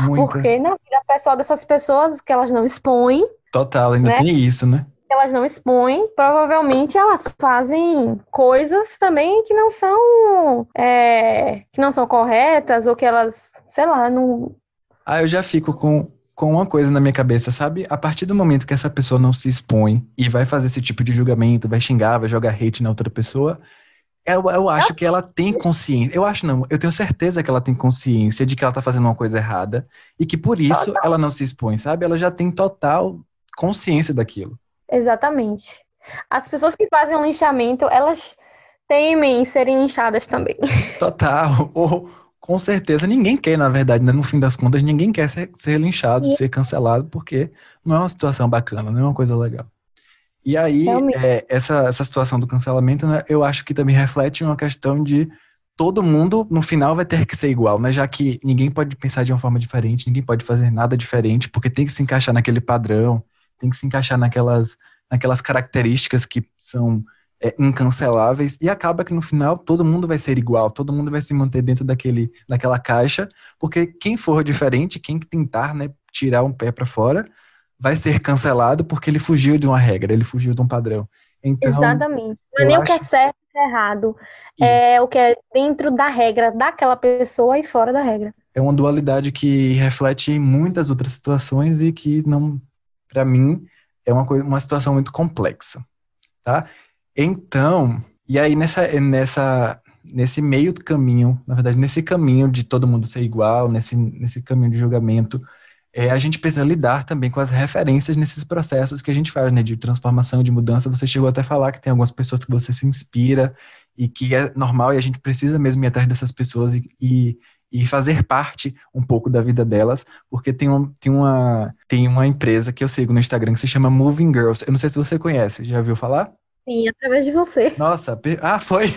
Muita. Porque na vida pessoal dessas pessoas que elas não expõem. Total, ainda né? tem isso, né? Elas não expõem, provavelmente elas fazem coisas também que não são é, que não são corretas ou que elas, sei lá, não. Ah, eu já fico com com uma coisa na minha cabeça, sabe? A partir do momento que essa pessoa não se expõe e vai fazer esse tipo de julgamento, vai xingar, vai jogar hate na outra pessoa, eu, eu acho que ela tem consciência. Eu acho não, eu tenho certeza que ela tem consciência de que ela tá fazendo uma coisa errada e que por isso ela não se expõe, sabe? Ela já tem total consciência daquilo. Exatamente. As pessoas que fazem um linchamento, elas temem serem linchadas também. (laughs) Total. Ou, com certeza, ninguém quer, na verdade, né? no fim das contas, ninguém quer ser, ser linchado, ser cancelado, porque não é uma situação bacana, não é uma coisa legal. E aí, é, essa, essa situação do cancelamento, né, eu acho que também reflete uma questão de todo mundo, no final, vai ter que ser igual, né? Já que ninguém pode pensar de uma forma diferente, ninguém pode fazer nada diferente, porque tem que se encaixar naquele padrão, tem que se encaixar naquelas, naquelas características que são é, incanceláveis e acaba que no final todo mundo vai ser igual, todo mundo vai se manter dentro daquele, daquela caixa, porque quem for diferente, quem tentar né, tirar um pé para fora, vai ser cancelado porque ele fugiu de uma regra, ele fugiu de um padrão. Então, Exatamente. Não é nem acho... o que é certo e é errado. Isso. É o que é dentro da regra daquela pessoa e fora da regra. É uma dualidade que reflete em muitas outras situações e que não para mim, é uma, coisa, uma situação muito complexa, tá? Então, e aí nessa, nessa, nesse meio caminho, na verdade, nesse caminho de todo mundo ser igual, nesse, nesse caminho de julgamento, é, a gente precisa lidar também com as referências nesses processos que a gente faz, né, de transformação, de mudança. Você chegou até a falar que tem algumas pessoas que você se inspira e que é normal e a gente precisa mesmo ir atrás dessas pessoas e, e e fazer parte um pouco da vida delas, porque tem, um, tem, uma, tem uma empresa que eu sigo no Instagram que se chama Moving Girls. Eu não sei se você conhece, já viu falar? Sim, através de você. Nossa, ah, foi? (laughs)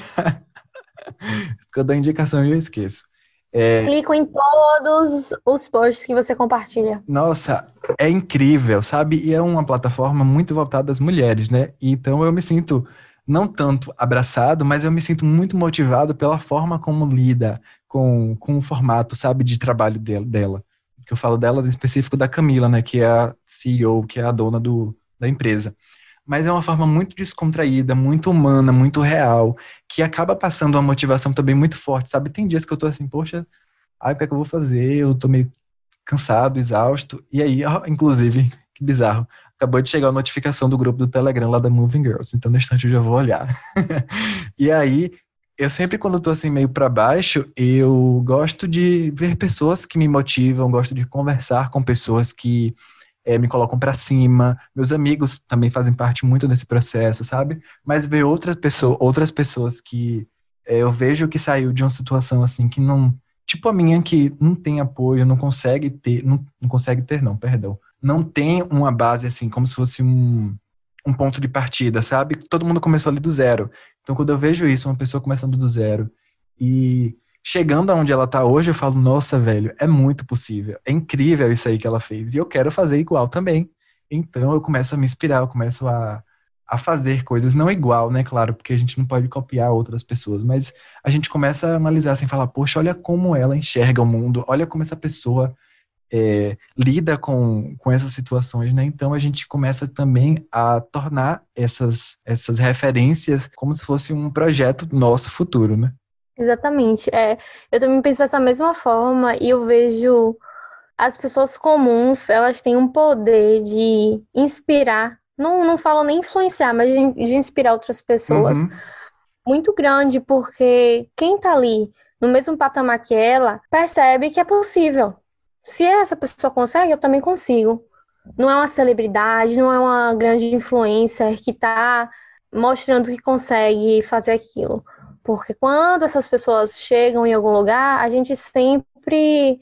Porque eu dou indicação e eu esqueço. É... Clico em todos os posts que você compartilha. Nossa, é incrível, sabe? E é uma plataforma muito voltada às mulheres, né? Então eu me sinto não tanto abraçado, mas eu me sinto muito motivado pela forma como lida com, com o formato, sabe, de trabalho dela. Que eu falo dela em específico da Camila, né, que é a CEO, que é a dona do, da empresa. Mas é uma forma muito descontraída, muito humana, muito real, que acaba passando uma motivação também muito forte, sabe? Tem dias que eu tô assim, poxa, ai, o que é que eu vou fazer? Eu tô meio cansado, exausto. E aí, inclusive, que bizarro, acabou de chegar a notificação do grupo do Telegram lá da Moving Girls, então no instante eu já vou olhar. (laughs) e aí, eu sempre quando tô assim meio para baixo, eu gosto de ver pessoas que me motivam, gosto de conversar com pessoas que é, me colocam para cima. Meus amigos também fazem parte muito desse processo, sabe? Mas ver outras pessoas, outras pessoas que é, eu vejo que saiu de uma situação assim que não, tipo a minha que não tem apoio, não consegue ter, não, não consegue ter, não, perdão, não tem uma base assim, como se fosse um, um ponto de partida, sabe? Todo mundo começou ali do zero. Então, quando eu vejo isso, uma pessoa começando do zero e chegando aonde ela tá hoje, eu falo, nossa, velho, é muito possível. É incrível isso aí que ela fez. E eu quero fazer igual também. Então, eu começo a me inspirar, eu começo a, a fazer coisas, não igual, né, claro, porque a gente não pode copiar outras pessoas, mas a gente começa a analisar assim, falar, poxa, olha como ela enxerga o mundo, olha como essa pessoa é, lida com, com essas situações, né? Então a gente começa também a tornar essas, essas referências como se fosse um projeto nosso futuro, né? Exatamente. É, eu também penso dessa mesma forma e eu vejo as pessoas comuns, elas têm um poder de inspirar, não, não falo nem influenciar, mas de, de inspirar outras pessoas uhum. muito grande, porque quem tá ali no mesmo patamar que ela percebe que é possível. Se essa pessoa consegue, eu também consigo. Não é uma celebridade, não é uma grande influencer que está mostrando que consegue fazer aquilo. Porque quando essas pessoas chegam em algum lugar, a gente sempre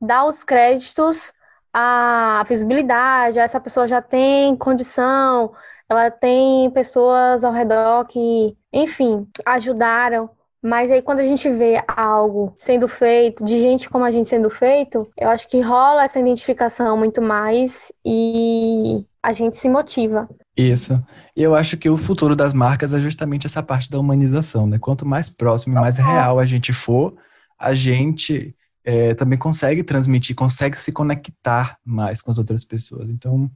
dá os créditos à visibilidade, essa pessoa já tem condição, ela tem pessoas ao redor que, enfim, ajudaram. Mas aí quando a gente vê algo sendo feito, de gente como a gente sendo feito, eu acho que rola essa identificação muito mais e a gente se motiva. Isso. E eu acho que o futuro das marcas é justamente essa parte da humanização, né? Quanto mais próximo e mais real a gente for, a gente é, também consegue transmitir, consegue se conectar mais com as outras pessoas. Então,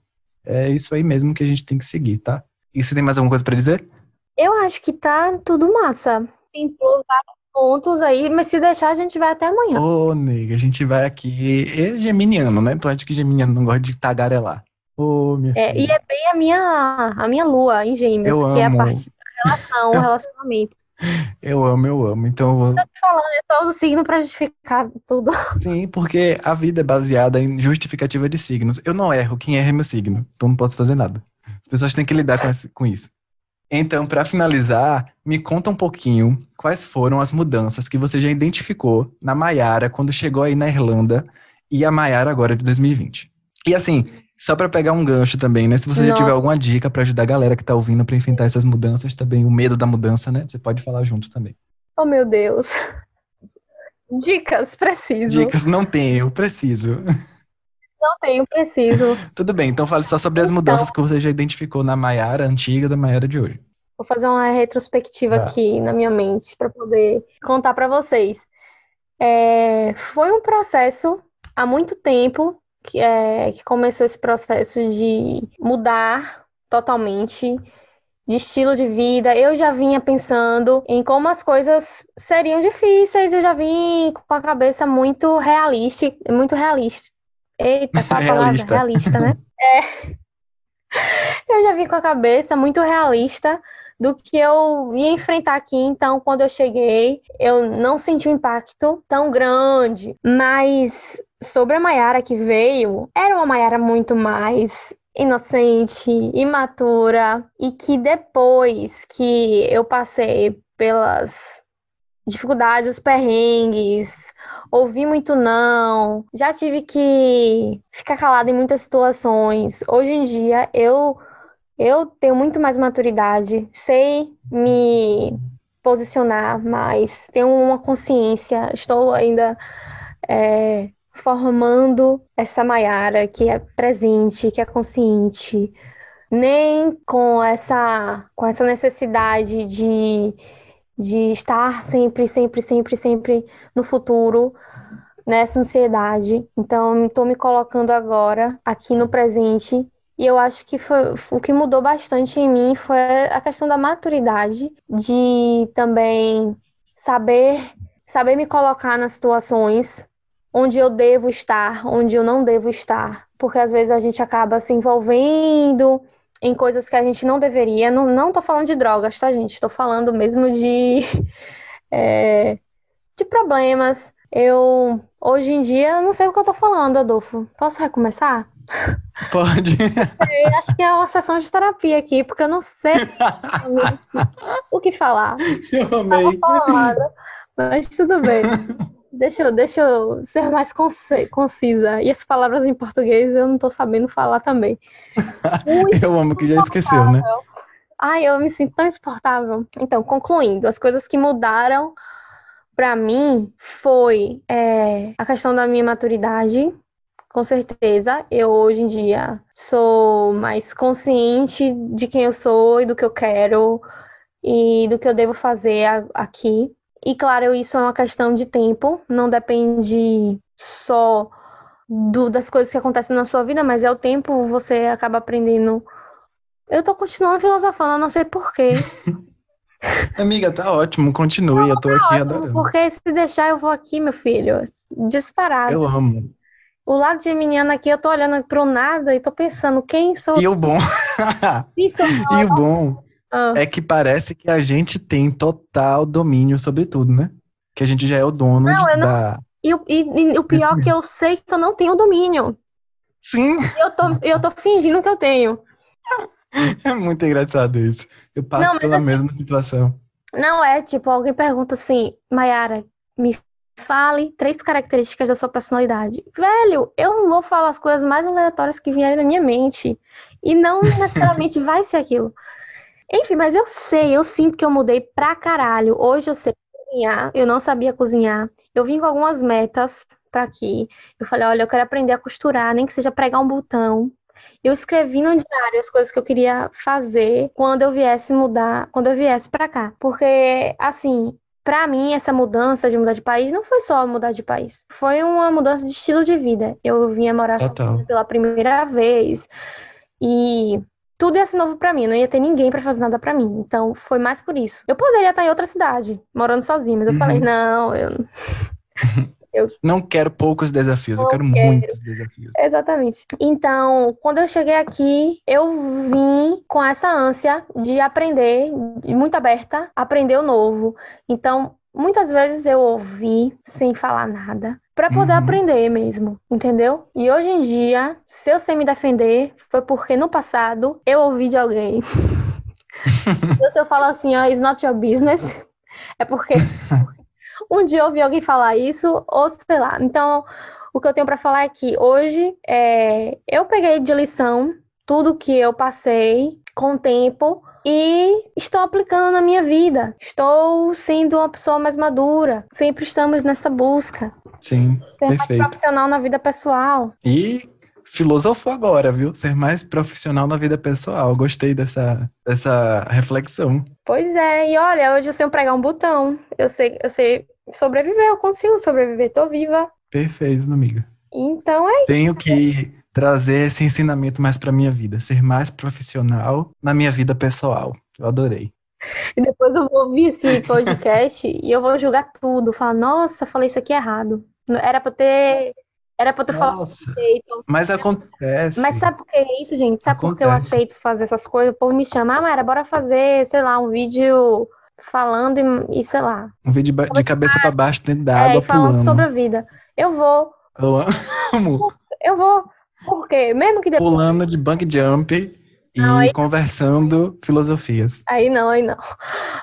é isso aí mesmo que a gente tem que seguir, tá? E você tem mais alguma coisa para dizer? Eu acho que tá tudo massa tentou vários pontos aí, mas se deixar, a gente vai até amanhã. Ô, nega, a gente vai aqui. É geminiano, né? Então acho que geminiano não gosta de tagarelar. Ô, minha é, filha. E é bem a minha, a minha lua em gêmeos, eu que amo. é a parte da relação, o (laughs) relacionamento. Eu amo, eu amo. Então. Eu tô te falando, eu uso signo pra justificar tudo. Sim, porque a vida é baseada em justificativa de signos. Eu não erro, quem erra é meu signo. Então não posso fazer nada. As pessoas têm que lidar com isso. Então, para finalizar, me conta um pouquinho quais foram as mudanças que você já identificou na Maiara quando chegou aí na Irlanda e a Maiara agora de 2020. E assim, só para pegar um gancho também, né? Se você já tiver alguma dica para ajudar a galera que tá ouvindo para enfrentar essas mudanças também, o medo da mudança, né? Você pode falar junto também. Oh, meu Deus. (laughs) Dicas, preciso. Dicas não tenho, preciso. (laughs) Não tenho, preciso. (laughs) Tudo bem, então fale só sobre as então, mudanças que você já identificou na Maiara antiga da Maiara de hoje. Vou fazer uma retrospectiva ah. aqui na minha mente para poder contar para vocês. É, foi um processo há muito tempo que, é, que começou esse processo de mudar totalmente de estilo de vida. Eu já vinha pensando em como as coisas seriam difíceis, eu já vim com a cabeça muito realista, muito realista, Eita, qual a palavra? Realista, realista né? (laughs) É. Eu já vi com a cabeça muito realista do que eu ia enfrentar aqui. Então, quando eu cheguei, eu não senti um impacto tão grande. Mas sobre a Maiara que veio, era uma Maiara muito mais inocente, imatura, e que depois que eu passei pelas dificuldades, os perrengues, ouvi muito não, já tive que ficar calada em muitas situações. Hoje em dia eu eu tenho muito mais maturidade, sei me posicionar mais, tenho uma consciência, estou ainda é, formando essa Maiara que é presente, que é consciente, nem com essa com essa necessidade de de estar sempre, sempre, sempre, sempre no futuro, nessa ansiedade. Então, estou me colocando agora aqui no presente. E eu acho que foi, o que mudou bastante em mim foi a questão da maturidade, de também saber, saber me colocar nas situações onde eu devo estar, onde eu não devo estar. Porque às vezes a gente acaba se envolvendo em coisas que a gente não deveria. Não, não tô falando de drogas, tá, gente? Estou falando mesmo de, (laughs) é, de problemas. Eu, hoje em dia, não sei o que eu tô falando, Adolfo. Posso recomeçar? Pode. Eu (laughs) acho que é uma sessão de terapia aqui, porque eu não sei (laughs) o que falar. Eu amei. Mas tudo bem. Deixa eu, deixa eu ser mais concisa. E as palavras em português eu não tô sabendo falar também. (laughs) Eu amo que já esqueceu, né? Ai, eu me sinto tão insuportável. Então, concluindo, as coisas que mudaram pra mim foi é, a questão da minha maturidade. Com certeza, eu hoje em dia sou mais consciente de quem eu sou e do que eu quero e do que eu devo fazer aqui. E claro, isso é uma questão de tempo, não depende só do- das coisas que acontecem na sua vida, mas é o tempo, você acaba aprendendo. Eu tô continuando filosofando, eu não sei porquê. (laughs) Amiga, tá ótimo, continue, eu tô aqui adorando. Porque se deixar, eu vou aqui, meu filho, disparado. Eu amo. O lado geminiano aqui, eu tô olhando pro nada e tô pensando, quem sou E o bom, (laughs) e o bom Ah, é que parece que a gente tem total domínio sobre tudo, né? Que a gente já é o dono Não, de- eu não- da. E, o- e- e o pior é que eu sei que eu não tenho domínio. Sim, Eu tô, eu tô fingindo que eu tenho. (laughs) é muito engraçado isso. Eu passo Não, pela assim- mesma situação. Não é tipo, alguém pergunta assim, Mayara, me fale três características da sua personalidade. Velho, eu vou falar as coisas mais aleatórias que vierem na minha mente. E não necessariamente (laughs) vai ser aquilo. Enfim, mas eu sei, eu sinto que eu mudei pra caralho. Hoje eu sei cozinhar, eu não sabia cozinhar. Eu vim com algumas metas pra aqui. Eu falei, olha, eu quero aprender a costurar, nem que seja pregar um botão. Eu escrevi no diário as coisas que eu queria fazer quando eu viesse mudar, quando eu viesse pra cá. Porque, assim, pra mim, essa mudança de mudar de país não foi só mudar de país. Foi uma mudança de estilo de vida. Eu vinha morar sozinha pela primeira vez. E tudo ia ser novo pra mim, não ia ter ninguém pra fazer nada pra mim. Então, foi mais por isso. Eu poderia estar em outra cidade, morando sozinha, mas eu Uhum. falei, não, (laughs) eu Não quero poucos desafios, eu Não quero quero. muitos desafios. Exatamente. Então, quando eu cheguei aqui, eu vim com essa ânsia de aprender, de muito aberta, aprender o novo. Então, muitas vezes eu ouvi sem falar nada, para poder Uhum. aprender mesmo, entendeu? E hoje em dia, se eu sei me defender, foi porque no passado eu ouvi de alguém. (laughs) Então, se eu falo assim, ó, it's not your business, é porque (laughs) um dia eu ouvi alguém falar isso, ou sei lá. Então, o que eu tenho para falar é que hoje é, eu peguei de lição tudo que eu passei com o tempo e estou aplicando na minha vida. Estou sendo uma pessoa mais madura. Sempre estamos nessa busca. Sim, Ser mais perfeito. profissional na vida pessoal. E filosofou agora, viu? Ser mais profissional na vida pessoal. Gostei dessa, dessa reflexão. Pois é, e olha, hoje eu sei pregar um botão. Eu sei, eu sei sobreviver, eu consigo sobreviver, tô viva. Perfeito, amiga. Então é Tenho que trazer esse ensinamento mais pra minha vida, ser mais profissional na minha vida pessoal. Eu adorei. E depois eu vou ouvir esse podcast e eu vou julgar tudo. Falar, nossa, falei isso aqui errado. Era pra eu ter. Era pra eu ter falado Nossa, direito. mas acontece. Mas sabe por que é isso, gente? Sabe por que eu aceito fazer essas coisas? O povo me chama, ah, Mayra, bora fazer, sei lá, um vídeo falando e, e sei lá. Um vídeo de, de cabeça pra baixo dentro da É, água e falando pulando. sobre a vida. Eu vou, Eu amo. eu vou. Por quê? Mesmo que depois. Pulando de bang jump e Não, aí- conversando filosofias. Aí não, aí não.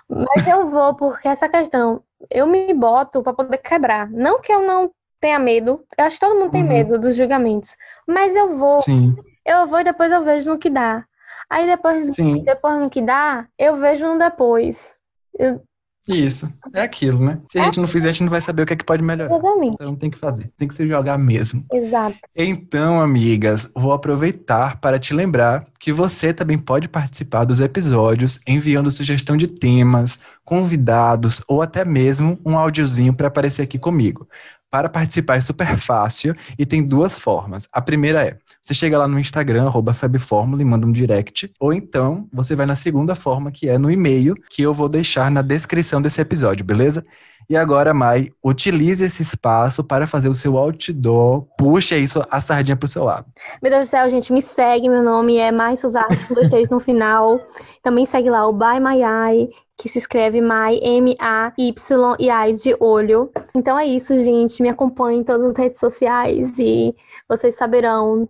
Mas eu vou, porque essa questão, eu me boto pra poder quebrar. Não que eu não tenha medo, eu acho que todo mundo tem Uhum. medo dos julgamentos, mas eu vou, Sim, eu vou e depois eu vejo no que dá. Aí depois, sim. depois no que dá, eu vejo no depois. Eu- Isso. É aquilo, né? Se a gente não fizer, a gente não vai saber o que é que pode melhorar. exatamente. Então tem que fazer. Tem que se jogar mesmo. Exato. Então, amigas, vou aproveitar para te lembrar que você também pode participar dos episódios enviando sugestão de temas, convidados ou até mesmo um áudiozinho para aparecer aqui comigo. Para participar é super fácil e tem duas formas. A primeira é, você chega lá no Instagram, Fabformula e manda um direct, ou então você vai na segunda forma, que é no e-mail, que eu vou deixar na descrição desse episódio, beleza? E agora, Mai, utilize esse espaço para fazer o seu outdoor. Puxa isso, a sardinha pro seu lado. Meu Deus do céu, gente, me segue. Meu nome é Mai Suzarte, com dois T's no final. (laughs) Também segue lá o By My Eye, que se escreve Mai, M-A-Y e Ai de olho. Então é isso, gente. Me acompanhe em todas as redes sociais e vocês saberão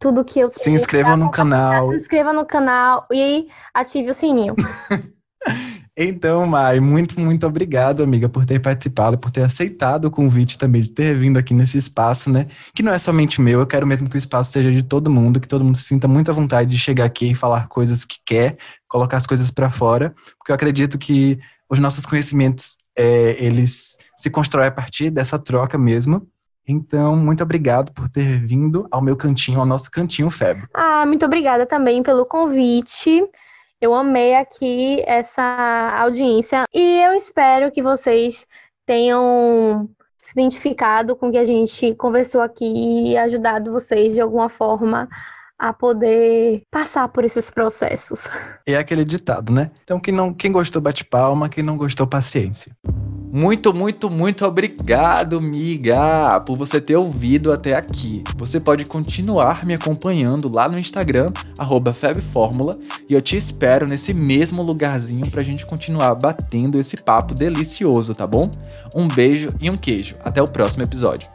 tudo que eu Se inscreva no canal. Se inscreva no canal e ative o sininho. (laughs) Então, Mai, muito, muito obrigado, amiga, por ter participado, por ter aceitado o convite também, de ter vindo aqui nesse espaço, né? Que não é somente meu, eu quero mesmo que o espaço seja de todo mundo, que todo mundo se sinta muito à vontade de chegar aqui e falar coisas que quer, colocar as coisas para fora, porque eu acredito que os nossos conhecimentos, é, eles se constroem a partir dessa troca mesmo. Então, muito obrigado por ter vindo ao meu cantinho, ao nosso cantinho Feb. Ah, muito obrigada também pelo convite. Eu amei aqui essa audiência e eu espero que vocês tenham se identificado com o que a gente conversou aqui e ajudado vocês de alguma forma a poder passar por esses processos. É aquele ditado, né? Então, quem, não, quem gostou, bate palma, quem não gostou, paciência. Muito, muito, muito obrigado, miga, por você ter ouvido até aqui. Você pode continuar me acompanhando lá no Instagram, FebFórmula, e eu te espero nesse mesmo lugarzinho pra gente continuar batendo esse papo delicioso, tá bom? Um beijo e um queijo. Até o próximo episódio.